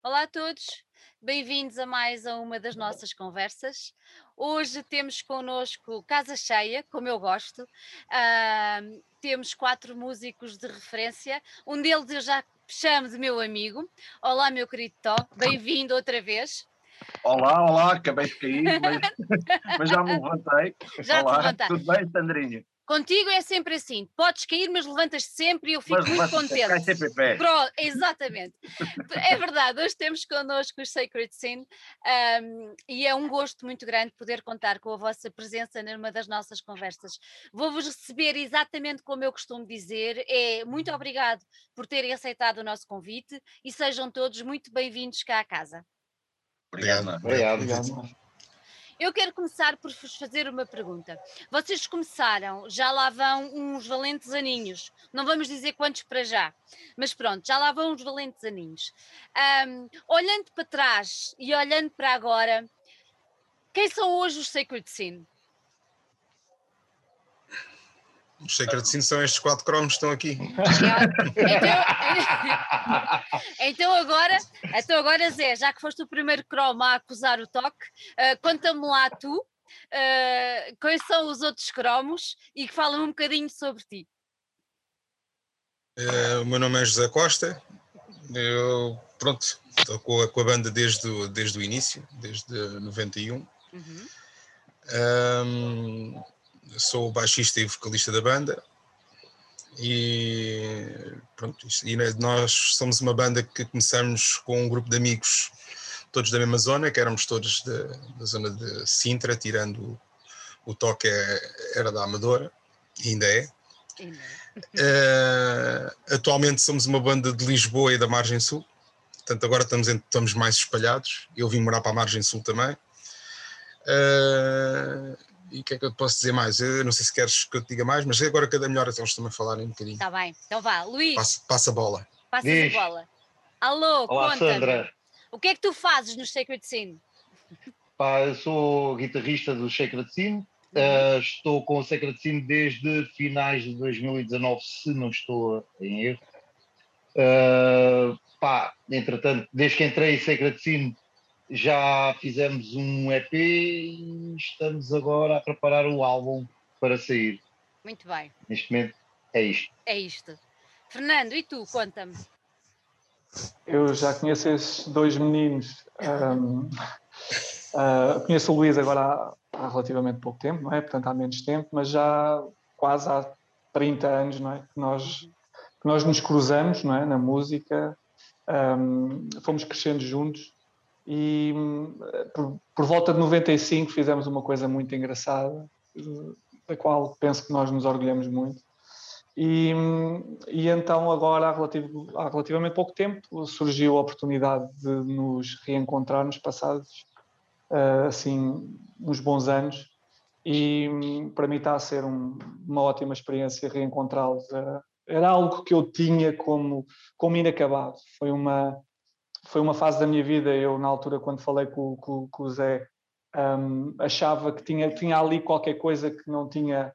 Olá a todos, bem-vindos a mais a uma das nossas conversas. Hoje temos connosco Casa Cheia, como eu gosto. Uh, temos quatro músicos de referência. Um deles eu já chamo de meu amigo. Olá, meu querido Tó, bem-vindo outra vez. Olá, olá, acabei de cair, mas, mas já me levantei. Já olá, tudo bem, Sandrinha? Contigo é sempre assim, podes cair, mas levantas sempre e eu fico Mas muito cai contente. sempre em pé. Pro- exatamente. É verdade, hoje temos connosco os Sacred Sin um, e é um gosto muito grande poder contar com a vossa presença numa das nossas conversas. Vou-vos receber exatamente como eu costumo dizer, é muito obrigado por terem aceitado o nosso convite e sejam todos muito bem-vindos cá à casa. Obrigado. Ana. Obrigado. Eu quero começar por vos fazer uma pergunta. Vocês começaram, já lá vão uns valentes aninhos. Não vamos dizer quantos para já, mas pronto, já lá vão uns valentes aninhos. Ahm, olhando para trás e olhando para agora, quem são hoje os Sacred Sin? Os Sacred Sin são estes quatro cromos que estão aqui. Então, então agora, então agora Zé, já que foste o primeiro cromo a acusar o toque, ah, conta-me lá tu ah, quais são os outros cromos e que falam um bocadinho sobre ti. Eh, o meu nome é José Costa. Eu, pronto, estou com a, com a banda desde, o- desde o início, desde 91. Uhum. Ahm, sou o baixista e vocalista da banda. E pronto, e né, nós somos uma banda que começamos com um grupo de amigos, todos da mesma zona, que éramos todos da, da zona de Sintra, tirando o, o toque é- era da Amadora, e ainda é. Eh, atualmente somos uma banda de Lisboa e da Margem Sul, portanto agora estamos, estamos mais espalhados. Eu vim morar para a Margem Sul também. Eh, e o que é que eu te posso dizer mais? Eu não sei se queres que eu te diga mais, mas agora cada melhor até eles também falarem um bocadinho. Está Tá bem, então vá, Luís, Passa, passa a bola. passas Diz. a bola. Alô, Olá. Sandra. O que é que tu fazes no Sacred Sin? Pá, eu sou guitarrista do Sacred Sin. Uh, estou com o Sacred Sin desde finais de 2019, se não estou em erro. Uh, pá, entretanto, desde que entrei em Sacred Sin, já fizemos um EP e estamos agora a preparar o álbum para sair. Muito bem, Neste momento é isto. é isto. Fernando, e tu, conta-me. Eu já conheço esses dois meninos. ahm, ah, conheço o Luís agora há, há relativamente pouco tempo, não é? Portanto, há menos tempo, mas já quase há 30 anos, não é? Que nós, que nós nos cruzamos, não é? Na música, ahm, fomos crescendo juntos e hum, por, por volta de 95 fizemos uma coisa muito engraçada, eh, da qual penso que nós nos orgulhamos muito. E, e então agora, há, relativo- há relativamente pouco tempo, surgiu a oportunidade de nos reencontrarmos passados ah, assim uns bons anos e para mim está a ser um- uma ótima experiência reencontrá-los. Era algo que eu tinha como, como inacabado. Foi uma, foi uma fase da minha vida, eu na altura quando falei com, com- com o Zé, hum, achava que tinha, tinha ali qualquer coisa que não tinha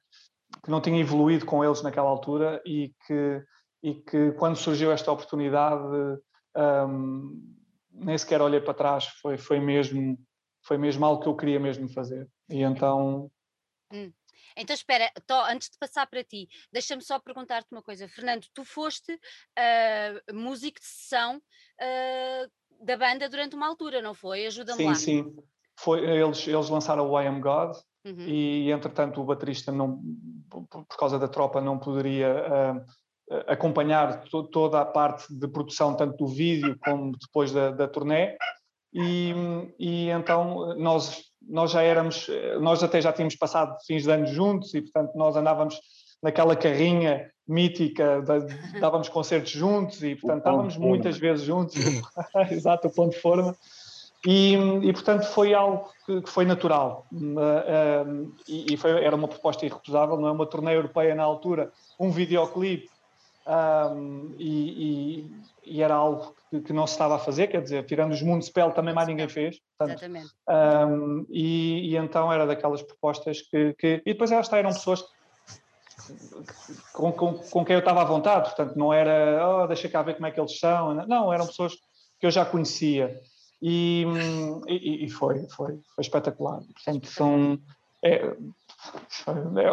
que não tinha evoluído com eles naquela altura e que, e que quando surgiu esta oportunidade hum, nem sequer olhei para trás, foi, foi, mesmo, foi mesmo algo que eu queria mesmo fazer. E então, Então espera, Tó, antes de passar para ti, deixa-me só perguntar-te uma coisa. Fernando, tu foste ah, músico de sessão ah, da banda durante uma altura, não foi? Ajuda-me sim, lá. sim, foi, eles, eles lançaram o I Am God Uhum. e entretanto o baterista não, por causa da tropa não poderia ah, acompanhar to- toda a parte de produção tanto do vídeo como depois da, da turnê e, e então nós nós já éramos nós até já tínhamos passado fins de anos juntos e portanto nós andávamos naquela carrinha mítica da- dávamos concertos juntos e portanto estávamos de muitas vezes juntos. Exato o ponto de forma. E, e, portanto foi algo que, que foi natural. Uh, um, e, e foi, era uma proposta irrecusável, não é? Uma turnê europeia na altura, um videoclipe um, e, e- e era algo que, que não se estava a fazer, quer dizer, tirando os Municipal também mais ninguém fez, portanto, Exatamente. um, e, e então era daquelas propostas que, que- e depois elas eram pessoas com, com, com quem eu estava à vontade, portanto não era, oh, deixa cá ver como é que eles são, não, eram pessoas que eu já conhecia. E, e, e foi, foi, foi espetacular. Portanto, são. É,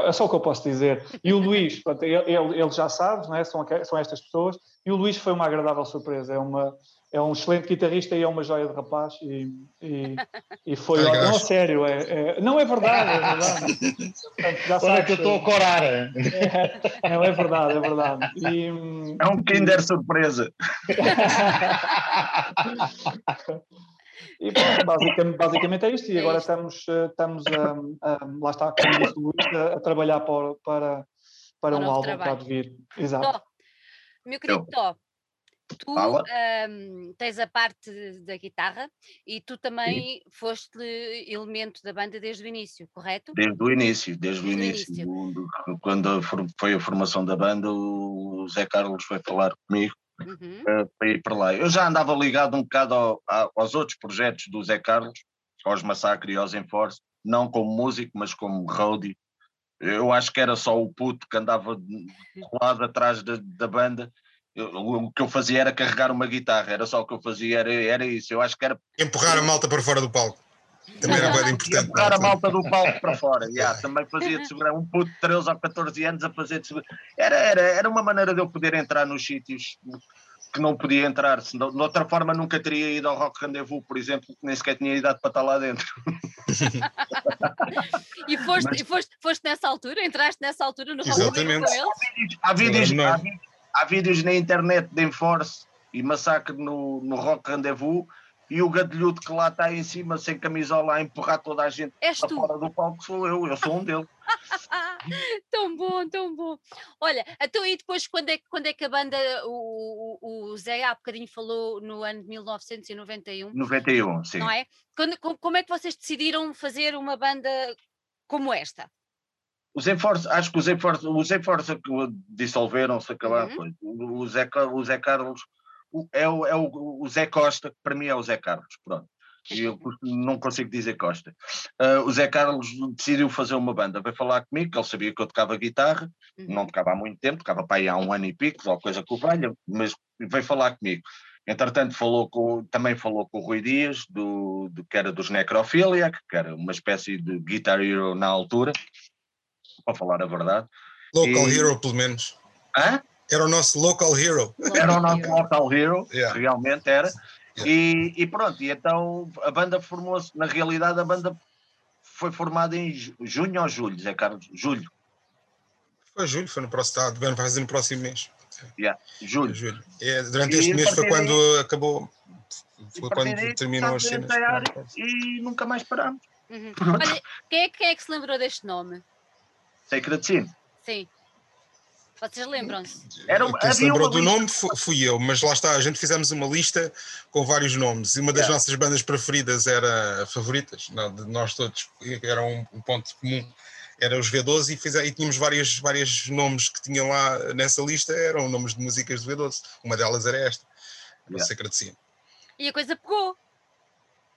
é só o que eu posso dizer. E o Luís, pronto, ele, ele já sabe, não é? são, são estas pessoas, e o Luís foi uma agradável surpresa. É, uma, é um excelente guitarrista e é uma joia de rapaz. E, e, e foi. não, sério, é, é, não é verdade, é verdade. Portanto, já Olha que eu estou a corar. É, não, é verdade, é verdade. E, é um Kinder surpresa. E basicamente, basicamente é isto. E é agora estamos, eh, estamos a, a, lá está, como disse o Luís, a, a trabalhar para, para, para um álbum trabalho. que há de vir. Exato. Tó, meu querido Tó, tu um, tens a parte da guitarra e tu também Sim. foste elemento da banda desde o início, correto? Desde o início, desde, desde o início. início. Quando foi a formação da banda, o Zé Carlos foi falar comigo uhum. uh, para ir para lá. Eu já andava ligado um bocado ao, aos outros projetos do Zé Carlos, aos Massacre e aos Enforce, não como músico, mas como roadie. Eu acho que era só o puto que andava colado atrás da, da banda. Eu, o que eu fazia era carregar uma guitarra, era só o que eu fazia, era, era isso. Eu acho que era. Empurrar a malta para fora do palco. Também era bem importante. Empurrar a malta do palco para fora. Yeah, também fazia de segurar um puto de 13 ou 14 anos a fazer de segurar. Era, era, era uma maneira de eu poder entrar nos sítios que não podia entrar. de outra forma, nunca teria ido ao Rock Rendezvous, por exemplo, que nem sequer tinha idade para estar lá dentro. e foste, Mas... foste, foste nessa altura? Entraste nessa altura no Rock Rendezvous com eles? Há vídeos, há vídeos, há vídeos na internet de Enforce e Massacre no, no Rock Rendezvous e o gadilhudo que lá está em cima sem camisola a empurrar toda a gente És para fora do palco sou eu, eu sou um deles. tão bom, tão bom. Olha, então e depois quando é, quando é que a banda, o, o, o Zé há bocadinho falou no ano de 1991. 91, sim. Não é? Quando, como é que vocês decidiram fazer uma banda como esta? Os Enforce, acho que os Enforce, os Enforce dissolveram-se, acabaram. Uhum. O, Zé, o Zé Carlos é, o, é o, o Zé Costa, que para mim é o Zé Carlos, pronto. E eu não consigo dizer Costa. Uh, o Zé Carlos decidiu fazer uma banda, veio falar comigo, que ele sabia que eu tocava guitarra, uhum. não tocava há muito tempo, tocava para aí há um ano e pico, ou coisa que o valha, mas veio falar comigo. Entretanto, falou com, também falou com o Rui Dias, do, do, que era dos Necrophiliac, que era uma espécie de Guitar Hero na altura, para falar a verdade. Local e... Hero, pelo menos. Hã? Era o nosso local hero. Era o nosso local hero, yeah. realmente era. Yeah. E, e, pronto, e então a banda formou-se, na realidade a banda foi formada em junho ou julho, Zé Carlos? Julho. Foi julho, foi no próximo, está, vai fazer no próximo mês. Yeah, julho. julho. É, durante este mês foi quando aí, acabou, foi quando aí, terminou as cenas. E nunca mais paramos. Uhum. Olha, quem é, quem é que se lembrou deste nome? Sacred Sin. Sim. Vocês lembram-se? Quem se lembrou do nome fui eu, mas lá está, a gente fizemos uma lista com vários nomes e uma das yeah. nossas bandas preferidas era favoritas, não, de nós todos, era um, um, ponto comum, era os V12 e, fiz, e tínhamos vários, vários nomes que tinham lá nessa lista, eram nomes de músicas do V12. Uma delas era esta, yeah. se agradecia. E a coisa pegou.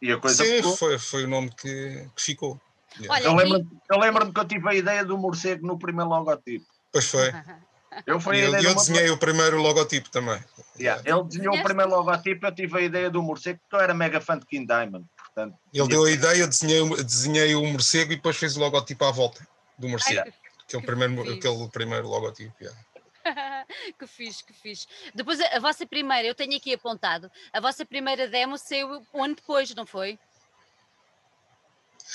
E a coisa Sim, pegou. Foi, foi o nome que, que ficou. Yeah. Olha, eu lembro-me lembro que eu tive a ideia do morcego no primeiro logotipo. Pois foi. Eu, fui eu, eu desenhei o primeiro logotipo também. Yeah. Ele desenhou o primeiro logotipo, eu tive a ideia do morcego, porque eu era mega fã de King Diamond. Portanto, Ele deu a ideia, eu desenhei, desenhei o morcego e depois fez o logotipo à volta do morcego. Ai, que, é o primeiro, aquele primeiro logotipo. Yeah. que fixe, que fixe. Depois a, a, vossa primeira, eu tenho aqui apontado, a vossa primeira demo saiu um ano depois, não foi?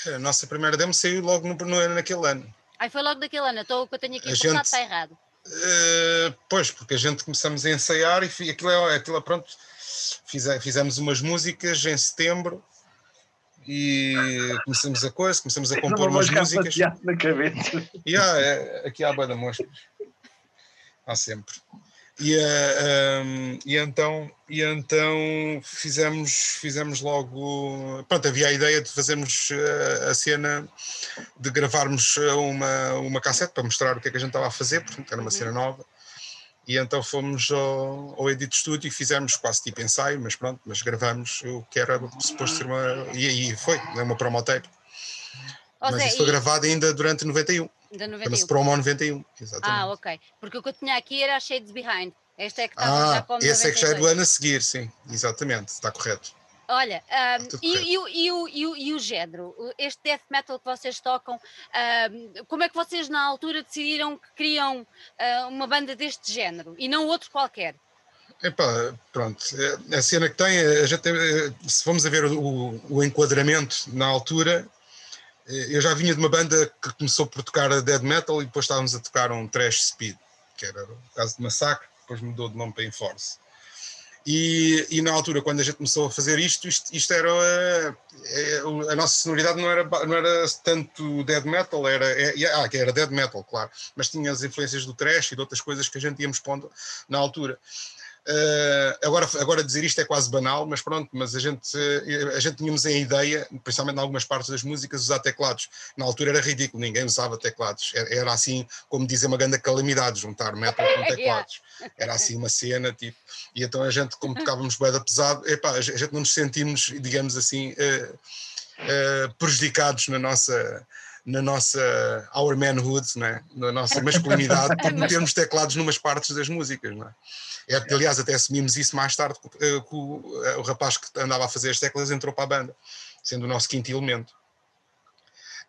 A nossa primeira demo saiu logo no, no, naquele ano. Ai, foi logo naquele ano, então o que eu tenho aqui a apontado gente, está errado. Uh, pois, porque a gente começamos a ensaiar e aquilo é, aquilo é pronto. fizemos umas músicas em setembro e começamos a coisa, começamos a compor umas músicas. Na cabeça. E é, aqui há a da moscas. Há sempre. E, uh, eh, um, ehm, e, então, e então fizemos, fizemos logo. Pronto, havia a ideia de fazermos uh, a cena, de gravarmos uma, uma cassete para mostrar o que é que a gente estava a fazer, portanto era uma cena nova. E então fomos ao, ao Edit Studio e fizemos quase tipo ensaio, mas pronto, mas gravamos o que era suposto ser uma. E aí foi, é uma promo tape. mas Zé, isso foi e... gravado ainda durante 91. Da 91. Chama-se Promo 91, exatamente. Ah, ok. Porque o que eu tinha aqui era Shades Behind. Este é que estava ah, já como esse 92. é que já é do ano a seguir, sim, exatamente, está correto. Olha, um, e, correto. e o- e e e género? Este death metal que vocês tocam, um, como é que vocês na altura decidiram que queriam uh, uma banda deste género e não outro qualquer? Epá, pronto, a cena que tem, a gente, eh, se vamos a ver o, o enquadramento na altura, eu já vinha de uma banda que começou por tocar dead metal e depois estávamos a tocar um trash speed, que era o caso de Massacre, depois mudou de nome para Enforce. E, e na altura, quando a gente começou a fazer isto, isto, isto era. eh, eh, a nossa sonoridade não era, não era tanto dead metal, era. é- ah, que era dead metal, claro, mas tinha as influências do trash e de outras coisas que a gente íamos pondo na altura. Eh, agora, agora dizer isto é quase banal, mas pronto, mas a gente, eh, a gente tínhamos a ideia, principalmente em algumas partes das músicas, usar teclados. Na altura era ridículo, ninguém usava teclados. Era, era assim, como dizer, uma grande calamidade, juntar metal com teclados. Era assim uma cena, tipo. E então a gente, como tocávamos boeda pesado, epá, a gente não nos sentimos, digamos assim, eh, eh, prejudicados na nossa na nossa our manhood, né? na nossa masculinidade, por metermos teclados numas partes das músicas. Não é? É, aliás, até assumimos isso mais tarde, eh, que o, eh, o rapaz que andava a fazer as teclas entrou para a banda, sendo o nosso quinto elemento.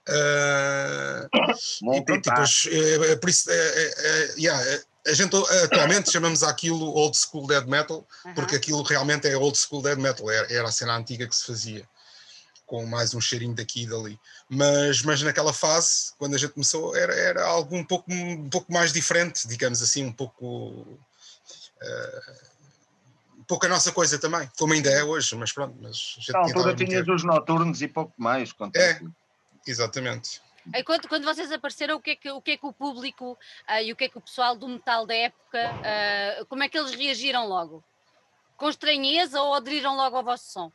Ah, e pronto, e Multitask. depois, eh, por isso, yeah, a gente atualmente chamamos aquilo old school dead metal, porque Aham. aquilo realmente é old school dead metal, era, era a cena antiga que se fazia, com mais um cheirinho daqui e dali. Mas, mas naquela fase, quando a gente começou, era, era algo um pouco, um pouco mais diferente, digamos assim, um pouco. um pouco a nossa coisa também, como ainda é hoje, mas pronto. Mas a gente Na altura tinhas os noturnos e pouco mais. quanto É. Exatamente. Aí quando, quando vocês apareceram, o que é que o, que é que o público ah, e o que é que o pessoal do metal da época, ah, como é que eles reagiram logo? Com estranheza ou aderiram logo ao vosso som?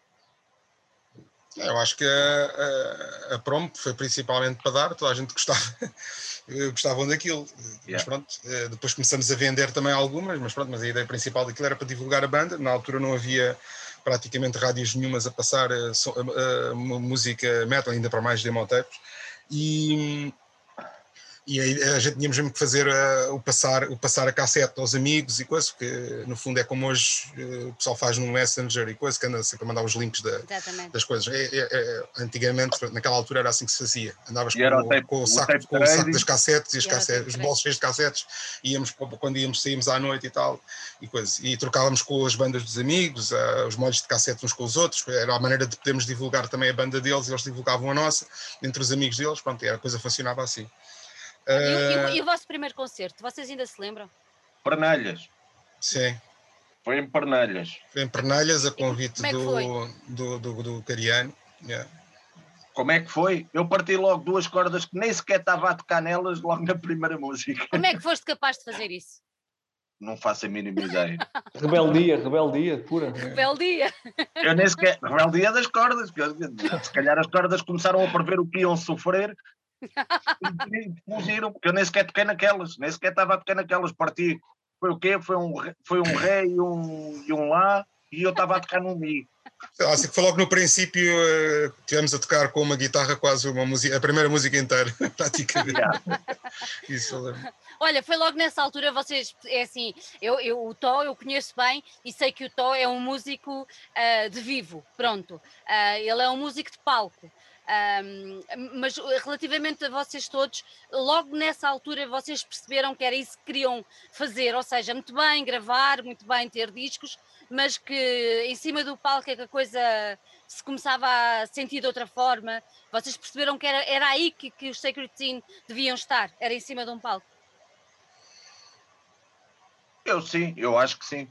Eu acho que a, a, a promo foi principalmente para dar, toda a gente gostava, eh, gostavam daquilo. Mas Yeah. pronto, eh, depois começamos a vender também algumas, mas pronto, mas a ideia principal daquilo era para divulgar a banda. Na altura não havia praticamente rádios nenhumas a passar eh, a- a música metal, ainda para mais demotapes. E, e aí a gente tínhamos mesmo que fazer eh, o, passar, o passar a cassete aos amigos e coisa, porque no fundo é como hoje eh, o pessoal faz no Messenger e coisa, que anda sempre a mandar os links da, das coisas. É- é- é- antigamente, naquela altura, era assim que se fazia. Andavas com, o o- tape- com o, o saco, tape com o saco das cassetes e as E o cassetes, os bolsos cheios de cassetes, íamos quando íamos, saímos à noite e tal, e, coisas. e trocávamos com as bandas dos amigos, os molhos de cassete uns com os outros, era a maneira de podermos divulgar também a banda deles, e eles divulgavam a nossa, entre os amigos deles, pronto, e a coisa funcionava assim. E, o- e o- Ah, e o vosso primeiro concerto, vocês ainda se lembram? Pernalhas. sim, Foi em Pernalhas. foi em Pernalhas, a convite é do, do, do, do Cariano. yeah. Como é que foi? Eu parti logo duas cordas que nem sequer estava a tocar nelas logo na primeira música. Como é que foste capaz de fazer isso? Não faço a mínima ideia. Rebeldia, rebeldia pura. Belo dia! Eu nem sequer. Rebeldia das cordas. Se calhar as cordas começaram a prever o que iam sofrer e e fugiram, porque eu nem sequer toquei naquelas, nem sequer estava a tocar naquelas. Parti. Foi o quê? Foi um, ré- foi um Ré e um, e um Lá e eu estava a tocar num Mi. Assim que foi logo no princípio, tivemos a tocar com uma guitarra quase uma música, a primeira música inteira, praticamente. Yeah. Isso eu lembro. Olha, foi logo nessa altura, vocês, é assim, eu, eu, o Tó eu conheço bem e sei que o Tó é um músico ah, de vivo, pronto. Ah, ele é um músico de palco. Ahm, mas relativamente a vocês todos, logo nessa altura vocês perceberam que era isso que queriam fazer, ou seja, muito bem gravar, muito bem ter discos, mas que em cima do palco é que a coisa se começava a sentir de outra forma. Vocês perceberam que era, era aí que, que os Sacred Scene deviam estar, era em cima de um palco. Eu sim, eu acho que sim.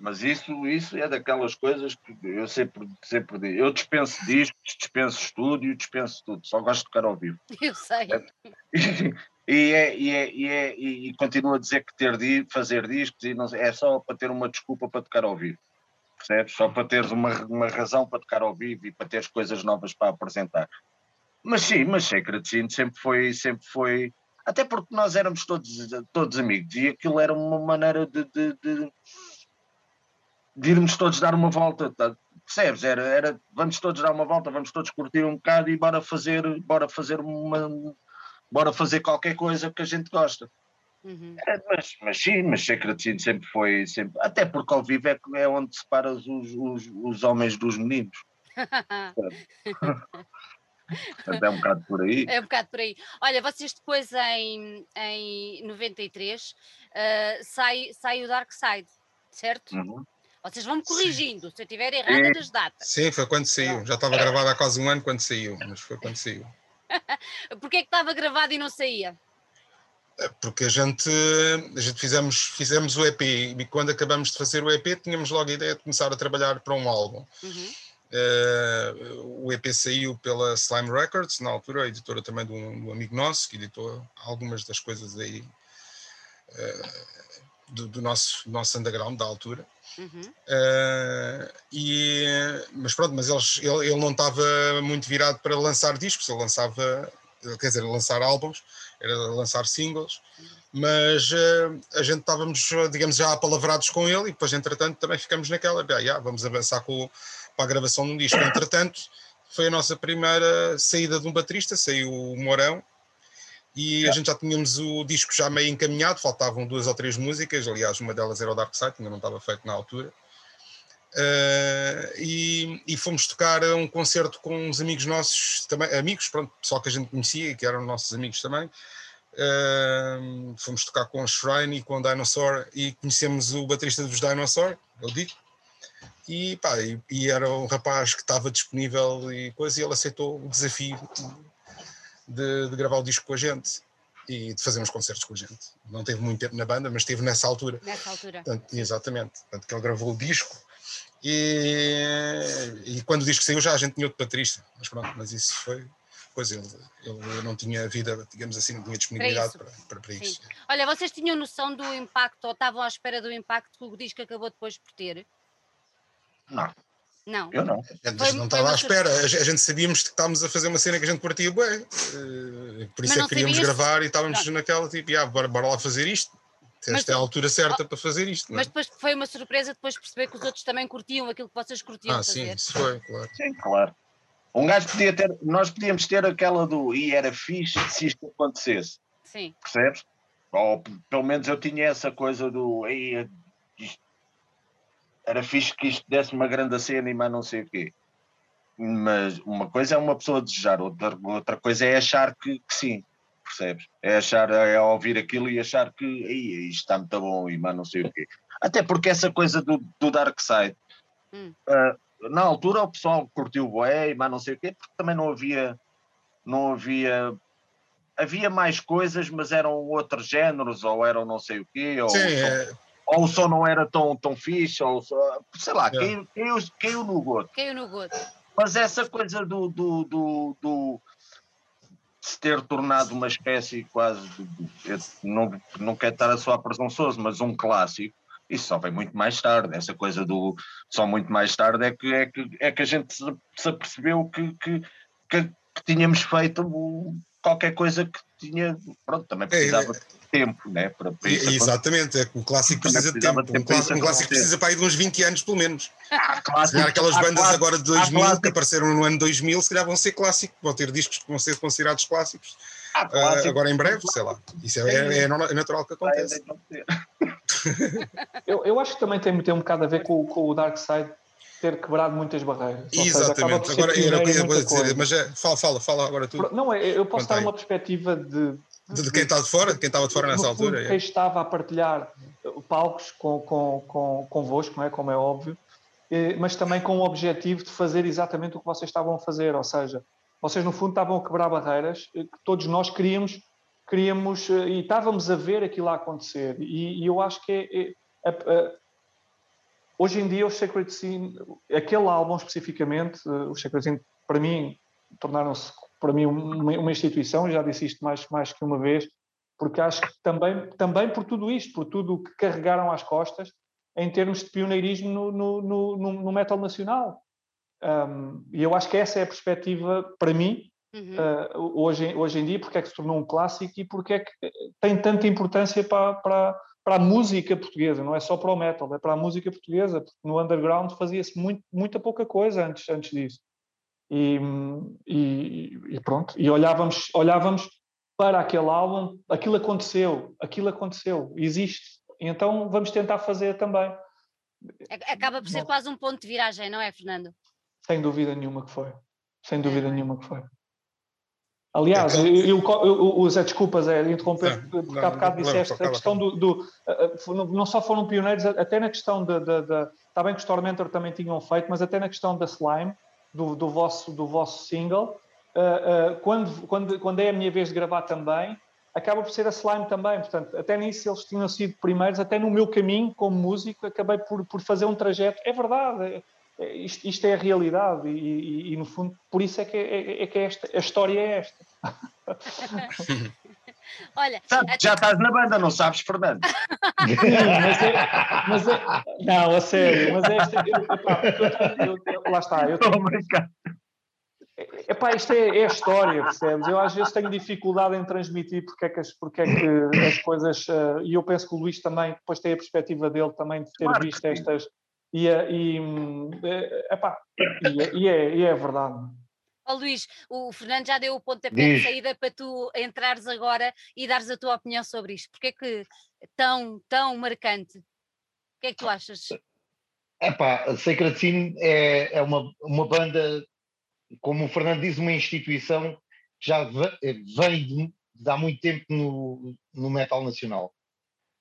Mas isso, isso é daquelas coisas que eu sempre, sempre digo. Eu dispenso discos, dispenso estúdio, dispenso tudo. Só gosto de tocar ao vivo. Eu sei. E, é, e, é, e, é, e, continuo a dizer que ter de fazer discos e não, é só para ter uma desculpa para tocar ao vivo. Percebes? Só para teres uma, uma razão para tocar ao vivo e para teres coisas novas para apresentar. Mas sim, mas Sacred Scene sempre foi, sempre foi. Até porque nós éramos todos, todos amigos e aquilo era uma maneira de, de, de, de irmos todos dar uma volta. Tá? Percebes? Era, era vamos todos dar uma volta, vamos todos curtir um bocado e bora fazer, bora fazer uma bora fazer qualquer coisa que a gente gosta. Uhum. É, mas, mas sim, mas Sacred Sin sempre foi, sempre, até porque ao vivo é, é onde separas os, os, os homens dos meninos. Portanto, é um bocado por aí. É um bocado por aí. Olha, vocês depois em, em 93 uh, eh, sai, sai o Dark Side, certo? Uhum. Vocês vão me corrigindo Sim. se eu estiver errada das datas. Sim, foi quando saiu. Já estava gravado há quase um ano quando saiu, mas foi quando saiu. Porquê é que estava gravado e não saía? É, porque a gente, a gente fizemos, fizemos o EP e quando acabamos de fazer o EP tínhamos logo a ideia de começar a trabalhar para um álbum. Uhum. Uh, o EP saiu pela Slime Records, na altura, a editora também de um, de um amigo nosso, que editou algumas das coisas aí uh, do, do, nosso, nosso underground da altura. Uhum. Uh, e, mas pronto, mas eles, ele, ele não estava muito virado para lançar discos, ele lançava, quer dizer, lançar álbuns, era lançar singles, mas uh, a gente estávamos, digamos, já apalavrados com ele e depois, entretanto, também ficamos naquela, ah, yeah, vamos avançar com, para a gravação de um disco. Entretanto, foi a nossa primeira saída de um baterista, saiu o Morão, e a gente já tínhamos o disco já meio encaminhado, faltavam duas ou três músicas, aliás, uma delas era o Dark Side, ainda não estava feito na altura. Uh, e, e, fomos tocar a um concerto com uns amigos nossos, também, amigos, pronto, pessoal que a gente conhecia e que eram nossos amigos também. Uh, fomos tocar com o Shrine e com o Dinosaur e conhecemos o baterista dos Dinosaur, eu digo. E, pá, e, e, era um rapaz que estava disponível e coisa, e ele aceitou o desafio de, de, gravar o disco com a gente e de fazer uns concertos com a gente. Não teve muito tempo na banda, mas esteve nessa altura. Nessa altura. Portanto, exatamente. Portanto, que ele gravou o disco e, e quando o disco saiu já a gente tinha outro baterista. Mas pronto, mas isso foi coisa. Ele, ele não tinha vida, digamos assim, não tinha disponibilidade para, para, para isso. Olha, vocês tinham noção do impacto, ou estavam à espera do impacto que o disco acabou depois por ter? Não. Não. Eu não. A gente não estava à espera. A gente sabíamos que estávamos a fazer uma cena que a gente curtia bem. Eh, por isso é que queríamos gravar e estávamos não. naquela tipo, ah, bora, bora lá fazer isto. Esta é a altura certa oh, para fazer isto. É? Mas depois foi uma surpresa depois perceber que os outros também curtiam aquilo que vocês curtiam ah, fazer. Sim, isso foi, claro. Sim, claro. Um gajo podia ter, nós podíamos ter aquela do e era fixe se isto acontecesse. Sim. Percebes? Ou pelo menos eu tinha essa coisa do e era fixe que isto desse uma grande cena e mais não sei o quê. Mas uma coisa é uma pessoa desejar, outra, outra coisa é achar que, que sim, percebes? É achar, é ouvir aquilo e achar que isto está muito bom e mais não sei o quê. Até porque essa coisa do, do Dark Side, hum. uh, na altura o pessoal curtiu o boé e mais não sei o quê, porque também não havia, não havia havia mais coisas, mas eram outros géneros, ou eram não sei o quê. Ou, Sim, é, ou o som não era tão, tão fixe, ou sei lá, yeah. caiu, caiu, caiu no goto. Caiu no goto. Mas essa coisa do, do, do, do se ter tornado uma espécie quase, de, não, não quero estar a soar presunçoso, mas um clássico, isso só vem muito mais tarde. Essa coisa do só muito mais tarde é que, é que, é que a gente se, se apercebeu que, que, que, que tínhamos feito qualquer coisa que tinha, pronto, também precisava. É, é tempo, né? Para, para Exatamente, é que o clássico precisa de tempo. Um clássico, um clássico precisa para ir de uns 20 anos, pelo menos. Ah, clássico, se calhar aquelas bandas clássico, agora de 2000 que apareceram no ano 2000, se calhar vão ser clássicos, vão ter discos que vão ser considerados clássicos. Uh, agora em breve, sei lá. Isso é, é, é natural que acontece. eu, eu acho que também tem, tem um bocado a ver com, com o Dark Side ter quebrado muitas barreiras. Exatamente, seja, agora eu ia dizer, mas é, fala, fala, fala agora tu. Não, eu posso dar uma perspectiva de, de, de quem está de fora, de quem estava de fora nessa altura. Quem é. estava a partilhar palcos com, com, com, convosco, não é? como é óbvio, mas também com o objetivo de fazer exatamente o que vocês estavam a fazer, ou seja, vocês no fundo estavam a quebrar barreiras que todos nós queríamos, queríamos e estávamos a ver aquilo a acontecer. E, e eu acho que é, é, é, hoje em dia o Sacred Scene, aquele álbum especificamente, o Sacred Scene, para mim, tornaram-se para mim uma, uma, instituição, já disse isto mais, mais que uma vez, porque acho que também, também por tudo isto, por tudo o que carregaram às costas em termos de pioneirismo no, no, no, no metal nacional. Um, e eu acho que essa é a perspectiva, para mim, uhum. uh, hoje, hoje em dia, porque é que se tornou um clássico e porque é que tem tanta importância para, para, para a música portuguesa, não é só para o metal, é para a música portuguesa, porque no underground fazia-se muito, muita pouca coisa antes, antes disso. E, e, e, pronto, e olhávamos, olhávamos para aquele álbum, aquilo aconteceu, aquilo aconteceu, existe. Então vamos tentar fazer também. Acaba por ser quase um ponto de viragem, não é, Fernando? Sem dúvida nenhuma que foi. Sem dúvida é. nenhuma que foi. Aliás, então, eu, eu, eu, o Zé, desculpas, é interromper, não, porque há bocado disseste a questão do, do, Não só foram pioneiros, até na questão da. Está bem que os Tormentor também tinham feito, mas até na questão da Slime, do, do, vosso, do vosso single, uh, uh, quando, quando, quando é a minha vez de gravar também, acaba por ser a Slime também. Portanto, até nisso eles tinham sido primeiros, até no meu caminho como músico, acabei por, por fazer um trajeto. É verdade, é, isto, isto, é a realidade e, e, e, no fundo, por isso é que, é, é que esta, a história é esta. Olha, já estás na banda, não sabes, Fernando? mas é, mas é, não, a sério, mas é esta. Eu, eu, eu, lá está, eu tenho, Epá, isto é, é a história, percebes? Eu às vezes tenho dificuldade em transmitir porque é que as, porque é que as coisas. Uh, e eu penso que o Luís também, depois tem a perspectiva dele também de ter claro visto estas. E, e, eh, epá, e, é, e, é, e é verdade. Oh, Luís, o Fernando já deu o pontapé de saída para tu entrares agora e dares a tua opinião sobre isto. Porquê é que tão, tão marcante? O que é que tu achas? Epá, a Sacred Scene é, é uma, uma banda como o Fernando diz, uma instituição que já vem de, de há muito tempo no, no metal nacional.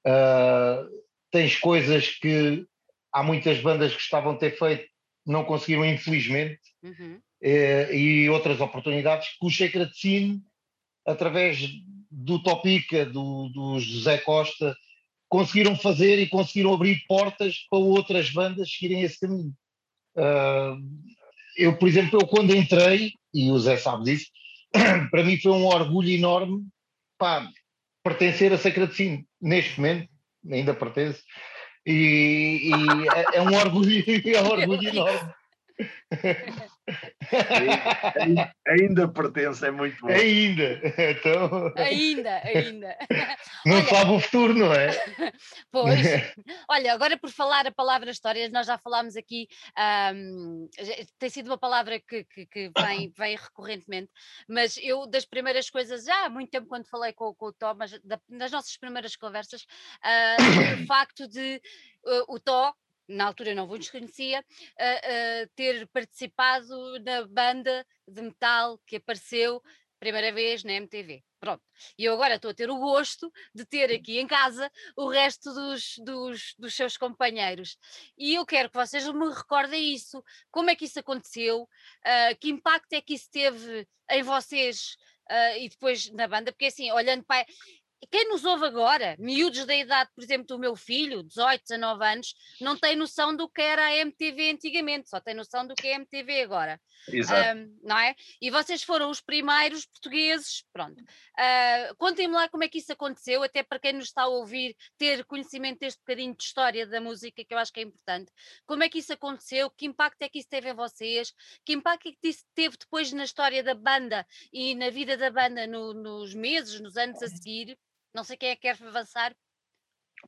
Uh, tens coisas que há muitas bandas que gostavam de ter feito, não conseguiram, infelizmente, uhum. e, e outras oportunidades que o Sacred Scene, através do Topica, do, do José Costa, conseguiram fazer e conseguiram abrir portas para outras bandas seguirem esse caminho. Uh, eu, por exemplo, eu quando entrei, e o Zé sabe disso, para mim foi um orgulho enorme pá, pertencer a Sacraticino. Neste momento, ainda pertence, e, e é, é, um orgulho, é um orgulho enorme. ainda pertence, é muito bom. Ainda, então... ainda, ainda. Não Olha, sabe o futuro, não é? Pois. Olha, agora por falar a palavra histórias, nós já falámos aqui, um, tem sido uma palavra que, que, que vem, vem, recorrentemente, mas eu das primeiras coisas, já há muito tempo quando falei com, com o Tó, mas da, nas nossas primeiras conversas, uh, o facto de uh, o Tó na altura não vos conhecia, uh, uh, ter participado na banda de metal que apareceu primeira vez na MTV. Pronto. E eu agora estou a ter o gosto de ter aqui em casa o resto dos, dos, dos, seus companheiros. E eu quero que vocês me recordem isso. Como é que isso aconteceu? Uh, que impacto é que isso teve em vocês? Uh, e depois na banda, porque assim, olhando para quem nos ouve agora, miúdos da idade, por exemplo, do meu filho, 18, 19 anos, não tem noção do que era a MTV antigamente, só tem noção do que é a MTV agora. Exato. Um, não é? E vocês foram os primeiros portugueses, pronto. Uh, Contem-me lá como é que isso aconteceu, até para quem nos está a ouvir ter conhecimento deste bocadinho de história da música, que eu acho que é importante. Como é que isso aconteceu? Que impacto é que isso teve em vocês? Que impacto é que isso teve depois na história da banda e na vida da banda no, nos meses, nos anos a seguir? Não sei quem é que quer avançar.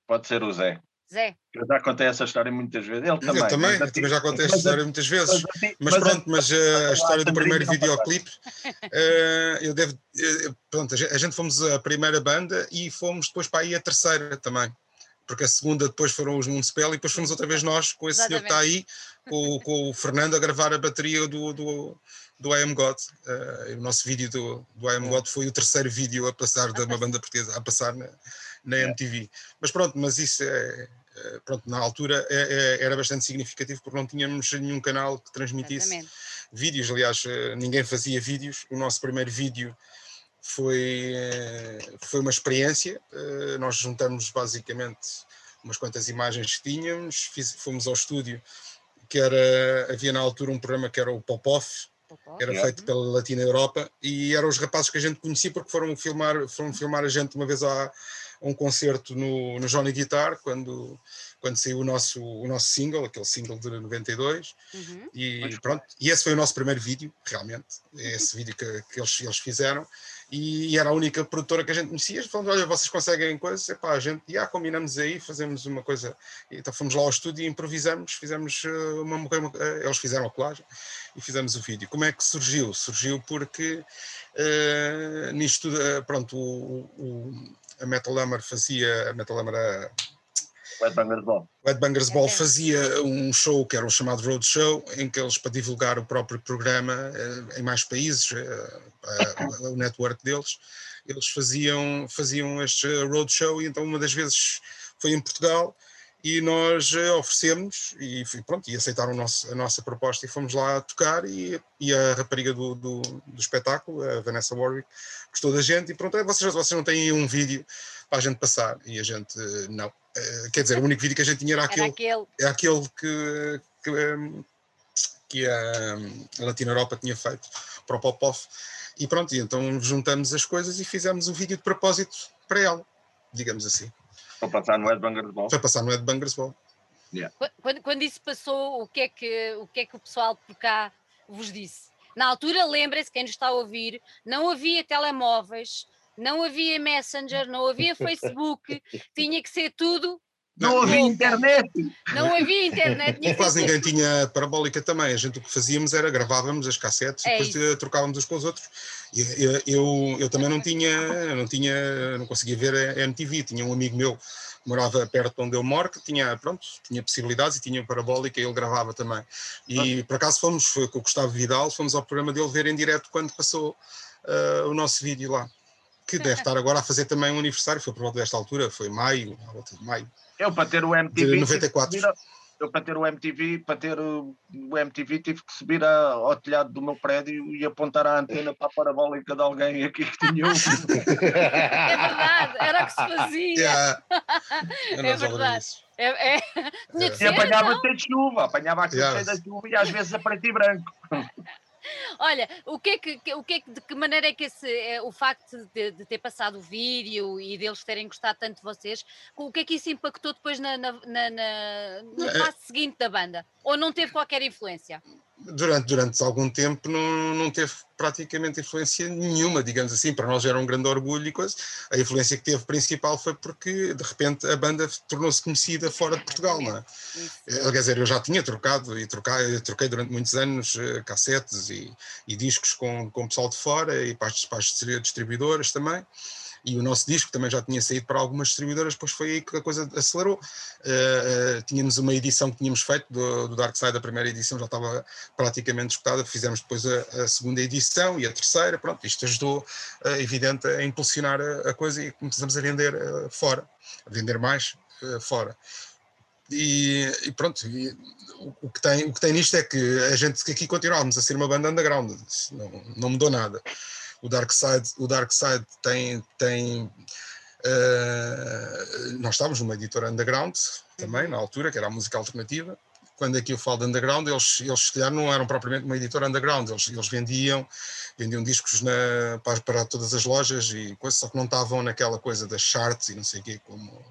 Pode ser o Zé. Zé. Eu já contei essa história muitas vezes. Ele também. Eu também, eu também já contei essa história muitas vezes. Mas, mas pronto, mas uh, a história do primeiro videoclipe, uh, eu devo. Uh, pronto, a gente fomos a primeira banda e fomos depois para aí a terceira também. Porque a segunda depois foram os Municipal e depois fomos outra vez nós com esse Exatamente. senhor que está aí, com, com, o Fernando, a gravar a bateria do, do, do I Am God. Uh, o nosso vídeo do, do I Am God foi o terceiro vídeo a passar de uma banda portuguesa a passar na, na MTV. Mas pronto, mas isso é, é pronto, na altura é, é, era bastante significativo porque não tínhamos nenhum canal que transmitisse Exatamente. vídeos. Aliás, eh, ninguém fazia vídeos. O nosso primeiro vídeo foi, eh, foi uma experiência. Nós juntamos basicamente umas quantas imagens que tínhamos, fiz, fomos ao estúdio, que era, havia na altura um programa que era o Pop-Off, era feito pela Latina Europa e eram os rapazes que a gente conhecia porque foram filmar, foram filmar a gente uma vez a, a um concerto no, no Johnny Guitar quando, quando saiu o nosso, o nosso single, aquele single de 92 uhum. e pronto, e esse foi o nosso primeiro vídeo realmente, é esse vídeo que, que eles, eles fizeram e, era a única produtora que a gente conhecia. Falamos, olha, vocês conseguem coisas? Epá, a gente, já combinamos aí, fazemos uma coisa. Então fomos lá ao estúdio e improvisamos, fizemos eh, uma, uma eles fizeram a colagem e fizemos o vídeo. Como é que surgiu? Surgiu porque uh, nisto, uh, pronto, o, o, a Metal Hammer fazia, a Metal Hammer, a, o Headbangers Ball. O Headbangers Ball fazia um show que era o chamado Road Show, em que eles, para divulgar o próprio programa eh, em mais países, eh, o network deles, eles faziam, faziam este Road Show, e então uma das vezes foi em Portugal, e nós eh, oferecemos e pronto, e aceitaram nosso, a nossa proposta e fomos lá tocar e, e a rapariga do, do, do, espetáculo, a Vanessa Warwick, gostou da gente e pronto, vocês, vocês não têm um vídeo para a gente passar e a gente não. Eh, quer dizer, o único vídeo que a gente tinha era aquele, era aquele. É aquele que, que, hum, que a, a Latina Europa tinha feito para o Popov. E pronto, e então juntamos as coisas e fizemos um vídeo de propósito para ela, digamos assim. Para passar no Headbangers Ball. Para passar no Headbangers Ball. Yeah. Quando, quando isso passou, o que, é que, o que é que o pessoal por cá vos disse? Na altura, lembrem-se, quem nos está a ouvir, não havia telemóveis, não havia Messenger, não havia Facebook, tinha que ser tudo. Não havia internet! Não havia internet. E quase ninguém tinha parabólica também. A gente o que fazíamos era gravávamos as cassetes é e depois isso. trocávamos uns com os outros. Eu, eu, eu, também não tinha, não tinha, não conseguia ver a MTV. Tinha um amigo meu que morava perto de onde eu moro, que tinha, pronto, tinha possibilidades e tinha parabólica e ele gravava também. E por acaso fomos, foi com o Gustavo Vidal, fomos ao programa dele ver em direto quando passou uh, o nosso vídeo lá que deve estar agora a fazer também um aniversário, foi por volta desta altura, foi maio, à volta de maio. Eu para ter o MTV. De 94. eu para ter o MTV, para ter o, MTV tive que subir a, ao telhado do meu prédio e apontar a antena para a parabólica de alguém aqui que tinha um. é verdade, era o que se fazia. Yeah. É verdade. É, é. E apanhava até de chuva, apanhava a yeah. da chuva e às vezes a preto e branco. Olha, o que é que, o que, é que, de que maneira é que esse, é, o facto de, de, ter passado o vídeo e deles terem gostado tanto de vocês, o que é que isso impactou depois na, na, na, na no é. passo seguinte da banda? Ou não teve qualquer influência? Durante, durante algum tempo não, não teve praticamente influência nenhuma, digamos assim. Para nós era um grande orgulho e coisa. A influência que teve principal foi porque, de repente, a banda tornou-se conhecida fora de Portugal, não é? Eh, quer dizer, eu já tinha trocado e troquei, troquei durante muitos anos uh, cassetes e, e, discos com, com pessoal de fora e para as, para as distribuidoras também e o nosso disco também já tinha saído para algumas distribuidoras, depois foi aí que a coisa acelerou. Uh, uh, tínhamos uma edição que tínhamos feito do, do Dark Side, a primeira edição já estava praticamente escutada, fizemos depois a, a segunda edição e a terceira, pronto, isto ajudou, uh, evidente, a impulsionar a, a, coisa e começamos a vender fora, a vender mais fora. E, e, pronto, e o, que tem, o que tem nisto é que a gente aqui continuamos a ser uma banda underground, não, não mudou nada o Dark Side, o Dark Side tem, tem uh, nós estávamos numa editora underground também, na altura, que era a música alternativa. Quando aqui eu falo de underground, eles, eles se calhar não eram propriamente uma editora underground, eles, eles vendiam, vendiam discos na, para, para, todas as lojas e coisas, só que não estavam naquela coisa das charts e não sei o quê, como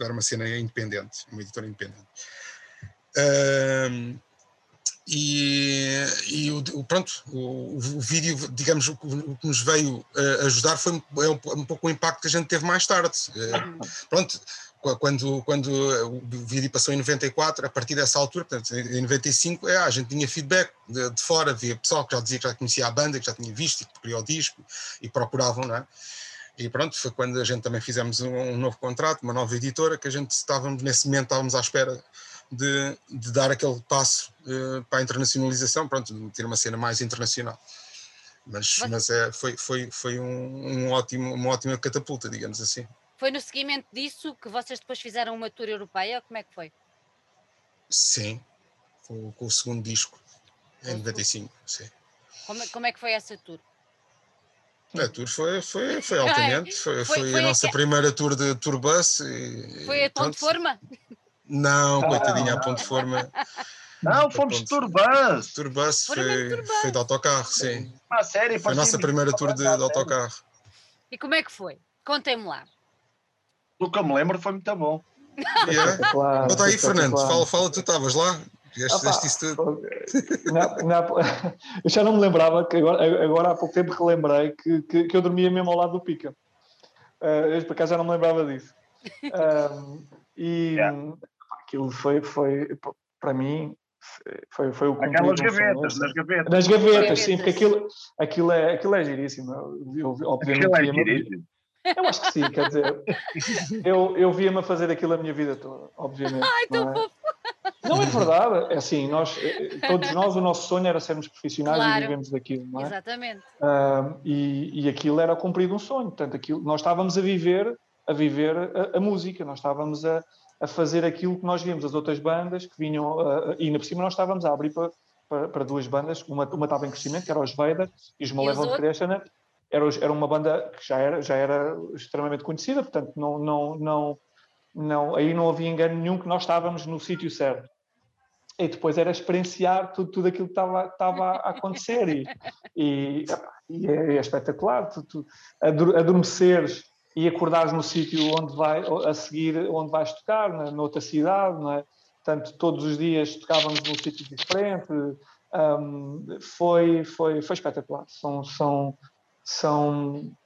era uma cena independente, uma editora independente. Uh, e, e o, pronto, o, o, vídeo, digamos, o, o que nos veio ajudar foi é um, um, pouco o impacto que a gente teve mais tarde. Eh, pronto, quando, quando o vídeo passou em 94, a partir dessa altura, portanto, em 95, é, a gente tinha feedback de, de, fora, havia pessoal que já dizia que já conhecia a banda, que já tinha visto e que queria o disco e procuravam, não é? E pronto, foi quando a gente também fizemos um, um novo contrato, uma nova editora, que a gente estávamos, nesse momento, estávamos à espera de, de dar aquele passo uh, para a internacionalização, pronto, de ter uma cena mais internacional. Mas, mas é, foi, foi, foi um, um, ótimo, uma ótima catapulta, digamos assim. Foi no seguimento disso que vocês depois fizeram uma tour europeia? Como é que foi? Sim, com, com o segundo disco, em 95, sim. Como, é, como é que foi essa tour? A tour foi, foi, foi altamente, foi, foi, foi, a nossa primeira tour de tour bus. E, foi a tom de forma? Não, coitadinha, a ponto de forma. Não, fomos de Turbus. Turbus foi, foi de autocarro, sim. Ah, sério? Foi a nossa primeira tour de, de autocarro. E como é que foi? Contem-me lá. O que eu me lembro foi muito bom. Yeah. Claro, Bota aí, Fernando, fala, fala, tu estavas lá. Fizeste isso tudo. Na, na, eu já não me lembrava que agora, agora há pouco tempo relembrei que, que, que eu dormia mesmo ao lado do Pica. Uh, eu por acaso já não me lembrava disso. Um, e yeah. Aquilo foi, foi para mim foi, foi o Aquelas gavetas, nas gavetas. Nas gavetas, sim, porque aquilo, aquilo, é, aquilo é giríssimo. Eu, obviamente, aquilo é giríssimo. Eu acho que sim, quer dizer, eu, eu via-me a fazer aquilo a minha vida toda, obviamente. Ai, não, é? não é verdade, é assim, nós, eh, todos nós, o nosso sonho era sermos profissionais claro. e vivemos daquilo, não é? Exatamente. Uh, e, e aquilo era cumprir um sonho, portanto, aquilo, nós estávamos a viver, a viver a, a música, nós estávamos a, a fazer aquilo que nós víamos as outras bandas que vinham, uh, e ainda por cima nós estávamos a abrir para, para, para duas bandas, uma, uma estava em crescimento, que era os Vader e os Malevolent Creationer, era, era uma banda que já era, já era extremamente conhecida, portanto não, não, não, não, aí não havia engano nenhum que nós estávamos no sítio certo. E depois era experienciar tudo, tudo aquilo que estava, estava a acontecer e, e, e é, é, espetacular, tu, tu, adormeceres e acordares no sítio onde vai a seguir, onde vais tocar, na, noutra cidade, não é? Portanto, todos os dias tocávamos num sítio diferente, um, foi, foi, foi espetacular. São, são, são.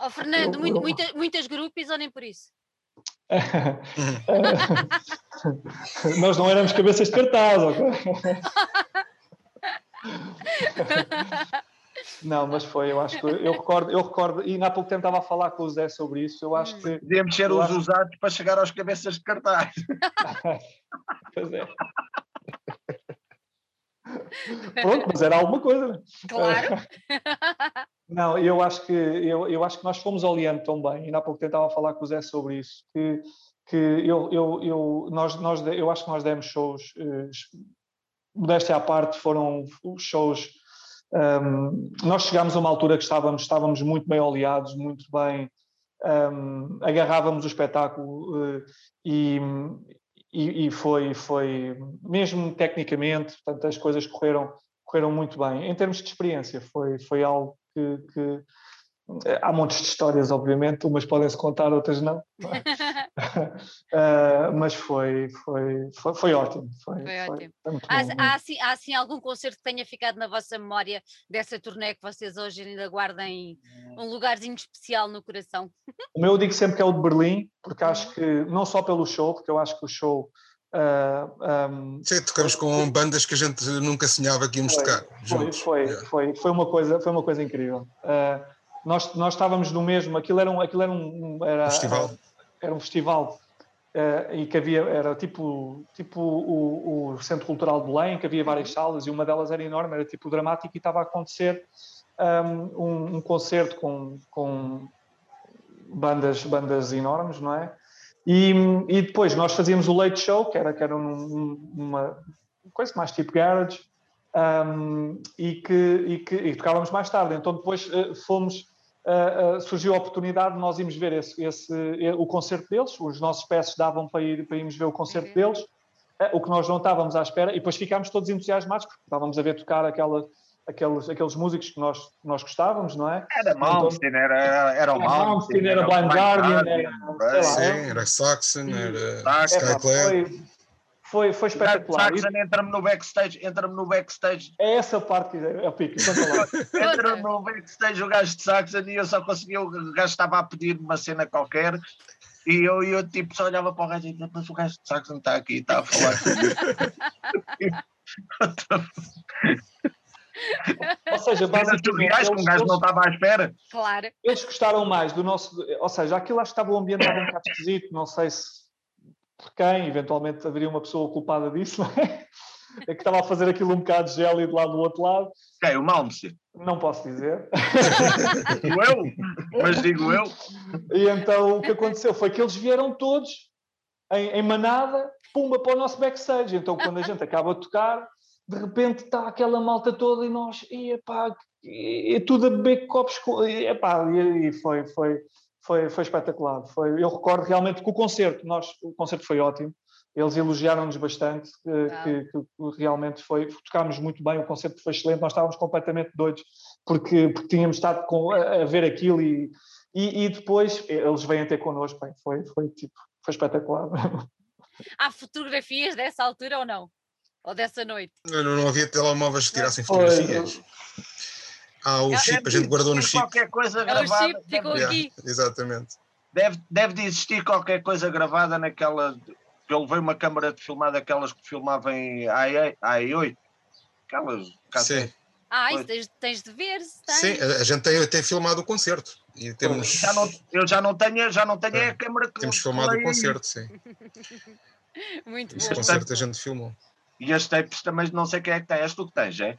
Oh, Fernando, eu, muito, eu... Muita, muitas grupos ou nem por isso? Nós não éramos cabeças de cartaz, ok? Não, mas foi, eu acho que eu recordo, eu recordo, e há pouco tempo estava a falar com o Zé sobre isso. Eu acho que. Podíamos ser os acho... usados para chegar aos cabeças de cartaz. pois é. Pronto, mas era alguma coisa, né? Claro. Não, eu acho que eu, eu acho que nós fomos olhando tão bem, ainda há pouco tempo estava a falar com o Zé sobre isso, que, que eu, eu, eu, nós, nós, eu acho que nós demos shows, eh, modéstia à parte, foram shows. Um, nós chegámos a uma altura que estávamos, estávamos muito bem oleados, muito bem, um, agarrávamos o espetáculo uh, e, e, e, foi, foi, mesmo tecnicamente, portanto, as coisas correram, correram muito bem. Em termos de experiência, foi, foi algo que, que há montes de histórias, obviamente, umas podem-se contar, outras não. uh, mas foi, foi, foi, foi ótimo. Foi, foi ótimo. Foi, há, há, assim, há assim algum concerto que tenha ficado na vossa memória dessa turnê que vocês hoje ainda guardem um lugarzinho especial no coração? O meu eu digo sempre que é o de Berlim, porque acho uhum. que, não só pelo show, porque eu acho que o show Uh, um, Sim, tocamos com bandas que a gente nunca sonhava que íamos foi, tocar. Foi, foi, yeah. foi, foi, uma coisa, foi uma coisa incrível. Uh, nós, nós estávamos no mesmo, aquilo era um, aquilo era um, era, festival. Era um festival uh, e que havia, era tipo, tipo o, o, Centro Cultural de Belém, que havia várias uhum. salas e uma delas era enorme, era tipo dramático e estava a acontecer um, um concerto com, com bandas, bandas enormes, não é? E, e depois nós fazíamos o late show, que era, que era um, uma coisa mais tipo garage, um, e, que, e que e tocávamos mais tarde. Então depois uh, fomos, uh, uh, surgiu a oportunidade de nós irmos ver esse, esse, o concerto deles, os nossos peças davam para, ir, para irmos ver o concerto uhum. deles, o que nós não estávamos à espera, e depois ficámos todos entusiasmados, porque estávamos a ver tocar aquela aqueles, aqueles músicos que nós, nós gostávamos, não é? Era Malmsteen, então, era, era o Malmsteen, era, era Blind Guardian, era, era, sim, era Saxon, era Skyclad. Foi, foi espetacular. Saxon entra-me no backstage, entra-me no backstage. É essa parte que é o pico. entra-me no backstage o gajo de Saxon e eu só conseguia, o gajo estava a pedir uma cena qualquer e eu, eu tipo só olhava para o gajo e dizia, mas o gajo de Saxon está aqui, está a falar comigo. Ou seja, basicamente. Eles, um gajo não estava à espera. Claro. Eles gostaram mais do nosso. Ou seja, aquilo acho que estava o ambiente um bocado esquisito, não sei se por quem, eventualmente haveria uma pessoa culpada disso, não é? É que estava a fazer aquilo um bocado gélido lá do outro lado. Quem? O Malmsteen? Não posso dizer. digo eu, mas digo eu. E então o que aconteceu foi que eles vieram todos em, em manada, pumba para o nosso backstage. Então quando a gente acaba de tocar, de repente está aquela malta toda e nós, e epá, é tudo a beber copos, e, epá, e, e foi, foi, foi, foi espetacular. Foi, eu recordo realmente que o concerto, nós, o concerto foi ótimo, eles elogiaram-nos bastante, que, que, que, realmente foi, tocámos muito bem, o concerto foi excelente, nós estávamos completamente doidos, porque, porque tínhamos estado com, a, a, ver aquilo e, e, e, depois eles vêm ter connosco, bem, foi, foi tipo, foi espetacular. Há fotografias dessa altura ou não? Ou dessa noite? Não, não havia telemóveis que tirassem fotografias. Ah, o chip, a gente guardou no chip. Qualquer coisa É o gravada. chip, ficou aqui. Exatamente. deve, deve de existir qualquer coisa gravada naquela. Eu levei uma câmara de filmar daquelas que filmavam em AI, AI8. Aquelas. Sim, Ah, isso tens, tens de ver tens. sim, a gente tem até filmado o concerto. E temos, Já não, eu já não tenho, já não tenho É. a câmara que temos filmado o concerto, sim. Muito Esse bom. concerto a gente filmou. E as tapes também não sei quem é que tem. És tu que tens, é?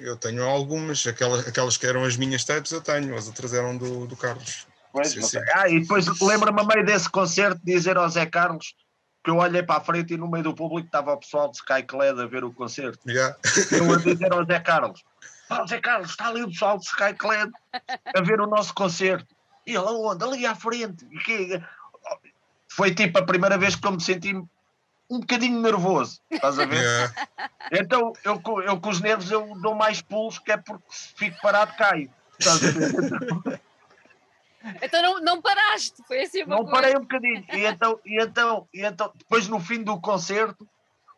Eu tenho algumas, aquelas, aquelas que eram as minhas tapes eu tenho, as outras eram do, do Carlos. Pois, Sim, sim. Ah, e depois lembra-me a meio desse concerto dizer ao Zé Carlos que eu olhei para a frente e no meio do público estava o pessoal de Skyclad a ver o concerto. Yeah. Eu a dizer ao Zé Carlos: Pá, Zé Carlos, está ali o pessoal de Skyclad a ver o nosso concerto. E ele aonde? Ali à frente. Que- Foi tipo a primeira vez que eu me senti um bocadinho nervoso. Estás a ver? Yeah. Então eu, eu com os nervos eu dou mais pulos, que é porque se fico parado caio. Estás a ver? Então não, não paraste, foi assim uma Não coisa. parei um bocadinho. E então, e então, e então, depois no fim do concerto,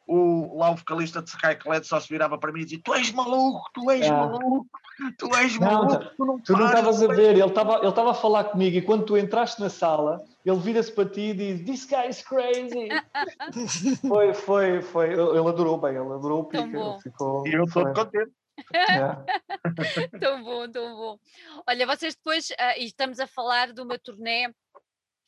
o, lá o vocalista de Skyclad só se virava para mim e dizia: Tu és maluco, tu és Ah. maluco, tu és Não, maluco, tu não Tu não estavas a tu és-" ver, ele estava ele estava a falar comigo e quando tu entraste na sala, ele vira-se para ti e diz: This guy is crazy. foi, foi, foi. Ele adorou bem, ele adorou o ele Ficou, E eu estou contente. yeah. Tão bom, tão bom. Olha, vocês depois, ah, e estamos a falar de uma turnê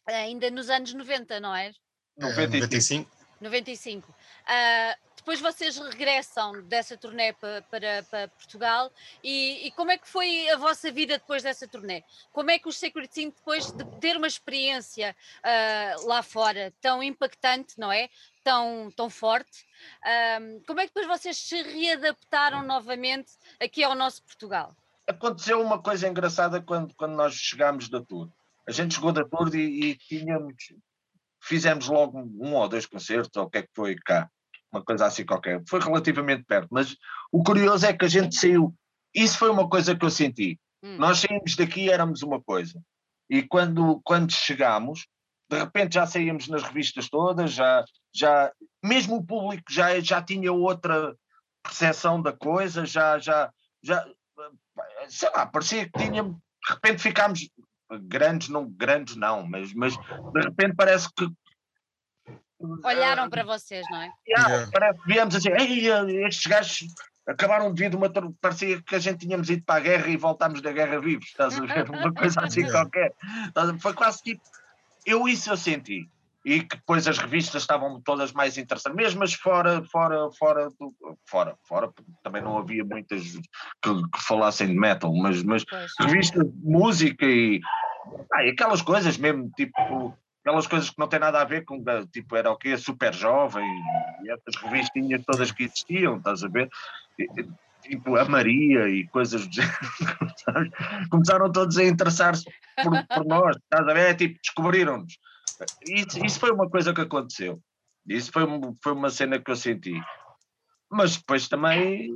ah, ainda nos anos 90, não é? É, 95. 95. 95. Ah, depois vocês regressam dessa turnê pa- para, para Portugal e, e como é que foi a vossa vida depois dessa turnê? Como é que os Sacred Team, depois de ter uma experiência ah, lá fora tão impactante, não é? Tão, tão forte, ah, como é que depois vocês se readaptaram novamente aqui ao nosso Portugal? Aconteceu uma coisa engraçada quando, quando nós chegámos da tour. A gente chegou da tour e, e tínhamos. Fizemos logo um ou dois concertos, ou o que é que foi cá. Uma coisa assim qualquer. Foi relativamente perto, mas o curioso é que a gente saiu. Isso foi uma coisa que eu senti. Hum. Nós saímos daqui éramos uma coisa. E quando, quando chegámos, de repente já saíamos nas revistas todas, já, já mesmo o público já, já tinha outra percepção da coisa, já, já, já sei lá, parecia que tínhamos, de repente ficámos grandes, não grandes não, mas, mas de repente parece que Olharam para vocês, não é? Yeah, Yeah. Parece que viemos assim, Ei, estes gajos acabaram de vir de uma. Parecia que a gente tínhamos ido para a guerra e voltámos da guerra vivos, estás a ver? Uma coisa assim Yeah. qualquer. Foi quase tipo. Eu isso eu senti. E que depois as revistas estavam todas mais interessantes, mesmo as fora, fora, fora, do, fora, fora, porque também não havia muitas que, que falassem de metal, mas, mas revistas de música e, ah, e aquelas coisas mesmo, tipo, aquelas coisas que não têm nada a ver com, eh, tipo, era o quê? Super jovem e essas revistinhas todas que existiam, estás a ver? E- Tipo, a Maria e coisas do género, começaram todos a interessar-se por, por nós, estás a ver? É tipo, descobriram-nos. Isso, isso foi uma coisa que aconteceu. Isso foi, foi uma cena que eu senti. Mas depois também,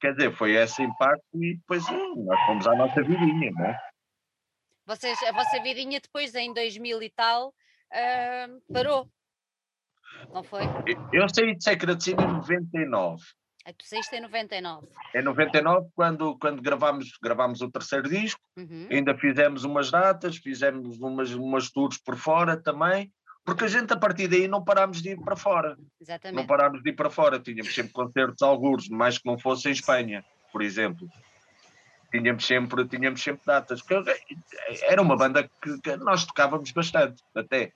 quer dizer, foi esse impacto e depois eh, nós fomos à nossa vidinha, não é? Vocês, a vossa vidinha depois, em 2000 e tal, ah, parou. Não foi? Eu saí de Secret Cine em 99. Ah, Tu saíste em 99. Em 99, quando, quando gravámos, gravámos o terceiro disco, Uhum. ainda fizemos umas datas, fizemos umas, umas tours por fora também, porque a gente a partir daí não parámos de ir para fora. Não Exatamente. parámos de ir para fora. Tínhamos sempre concertos algures, mais que não fosse em Espanha, por exemplo. Tínhamos sempre, tínhamos sempre datas. Era uma banda que, que nós tocávamos bastante, até.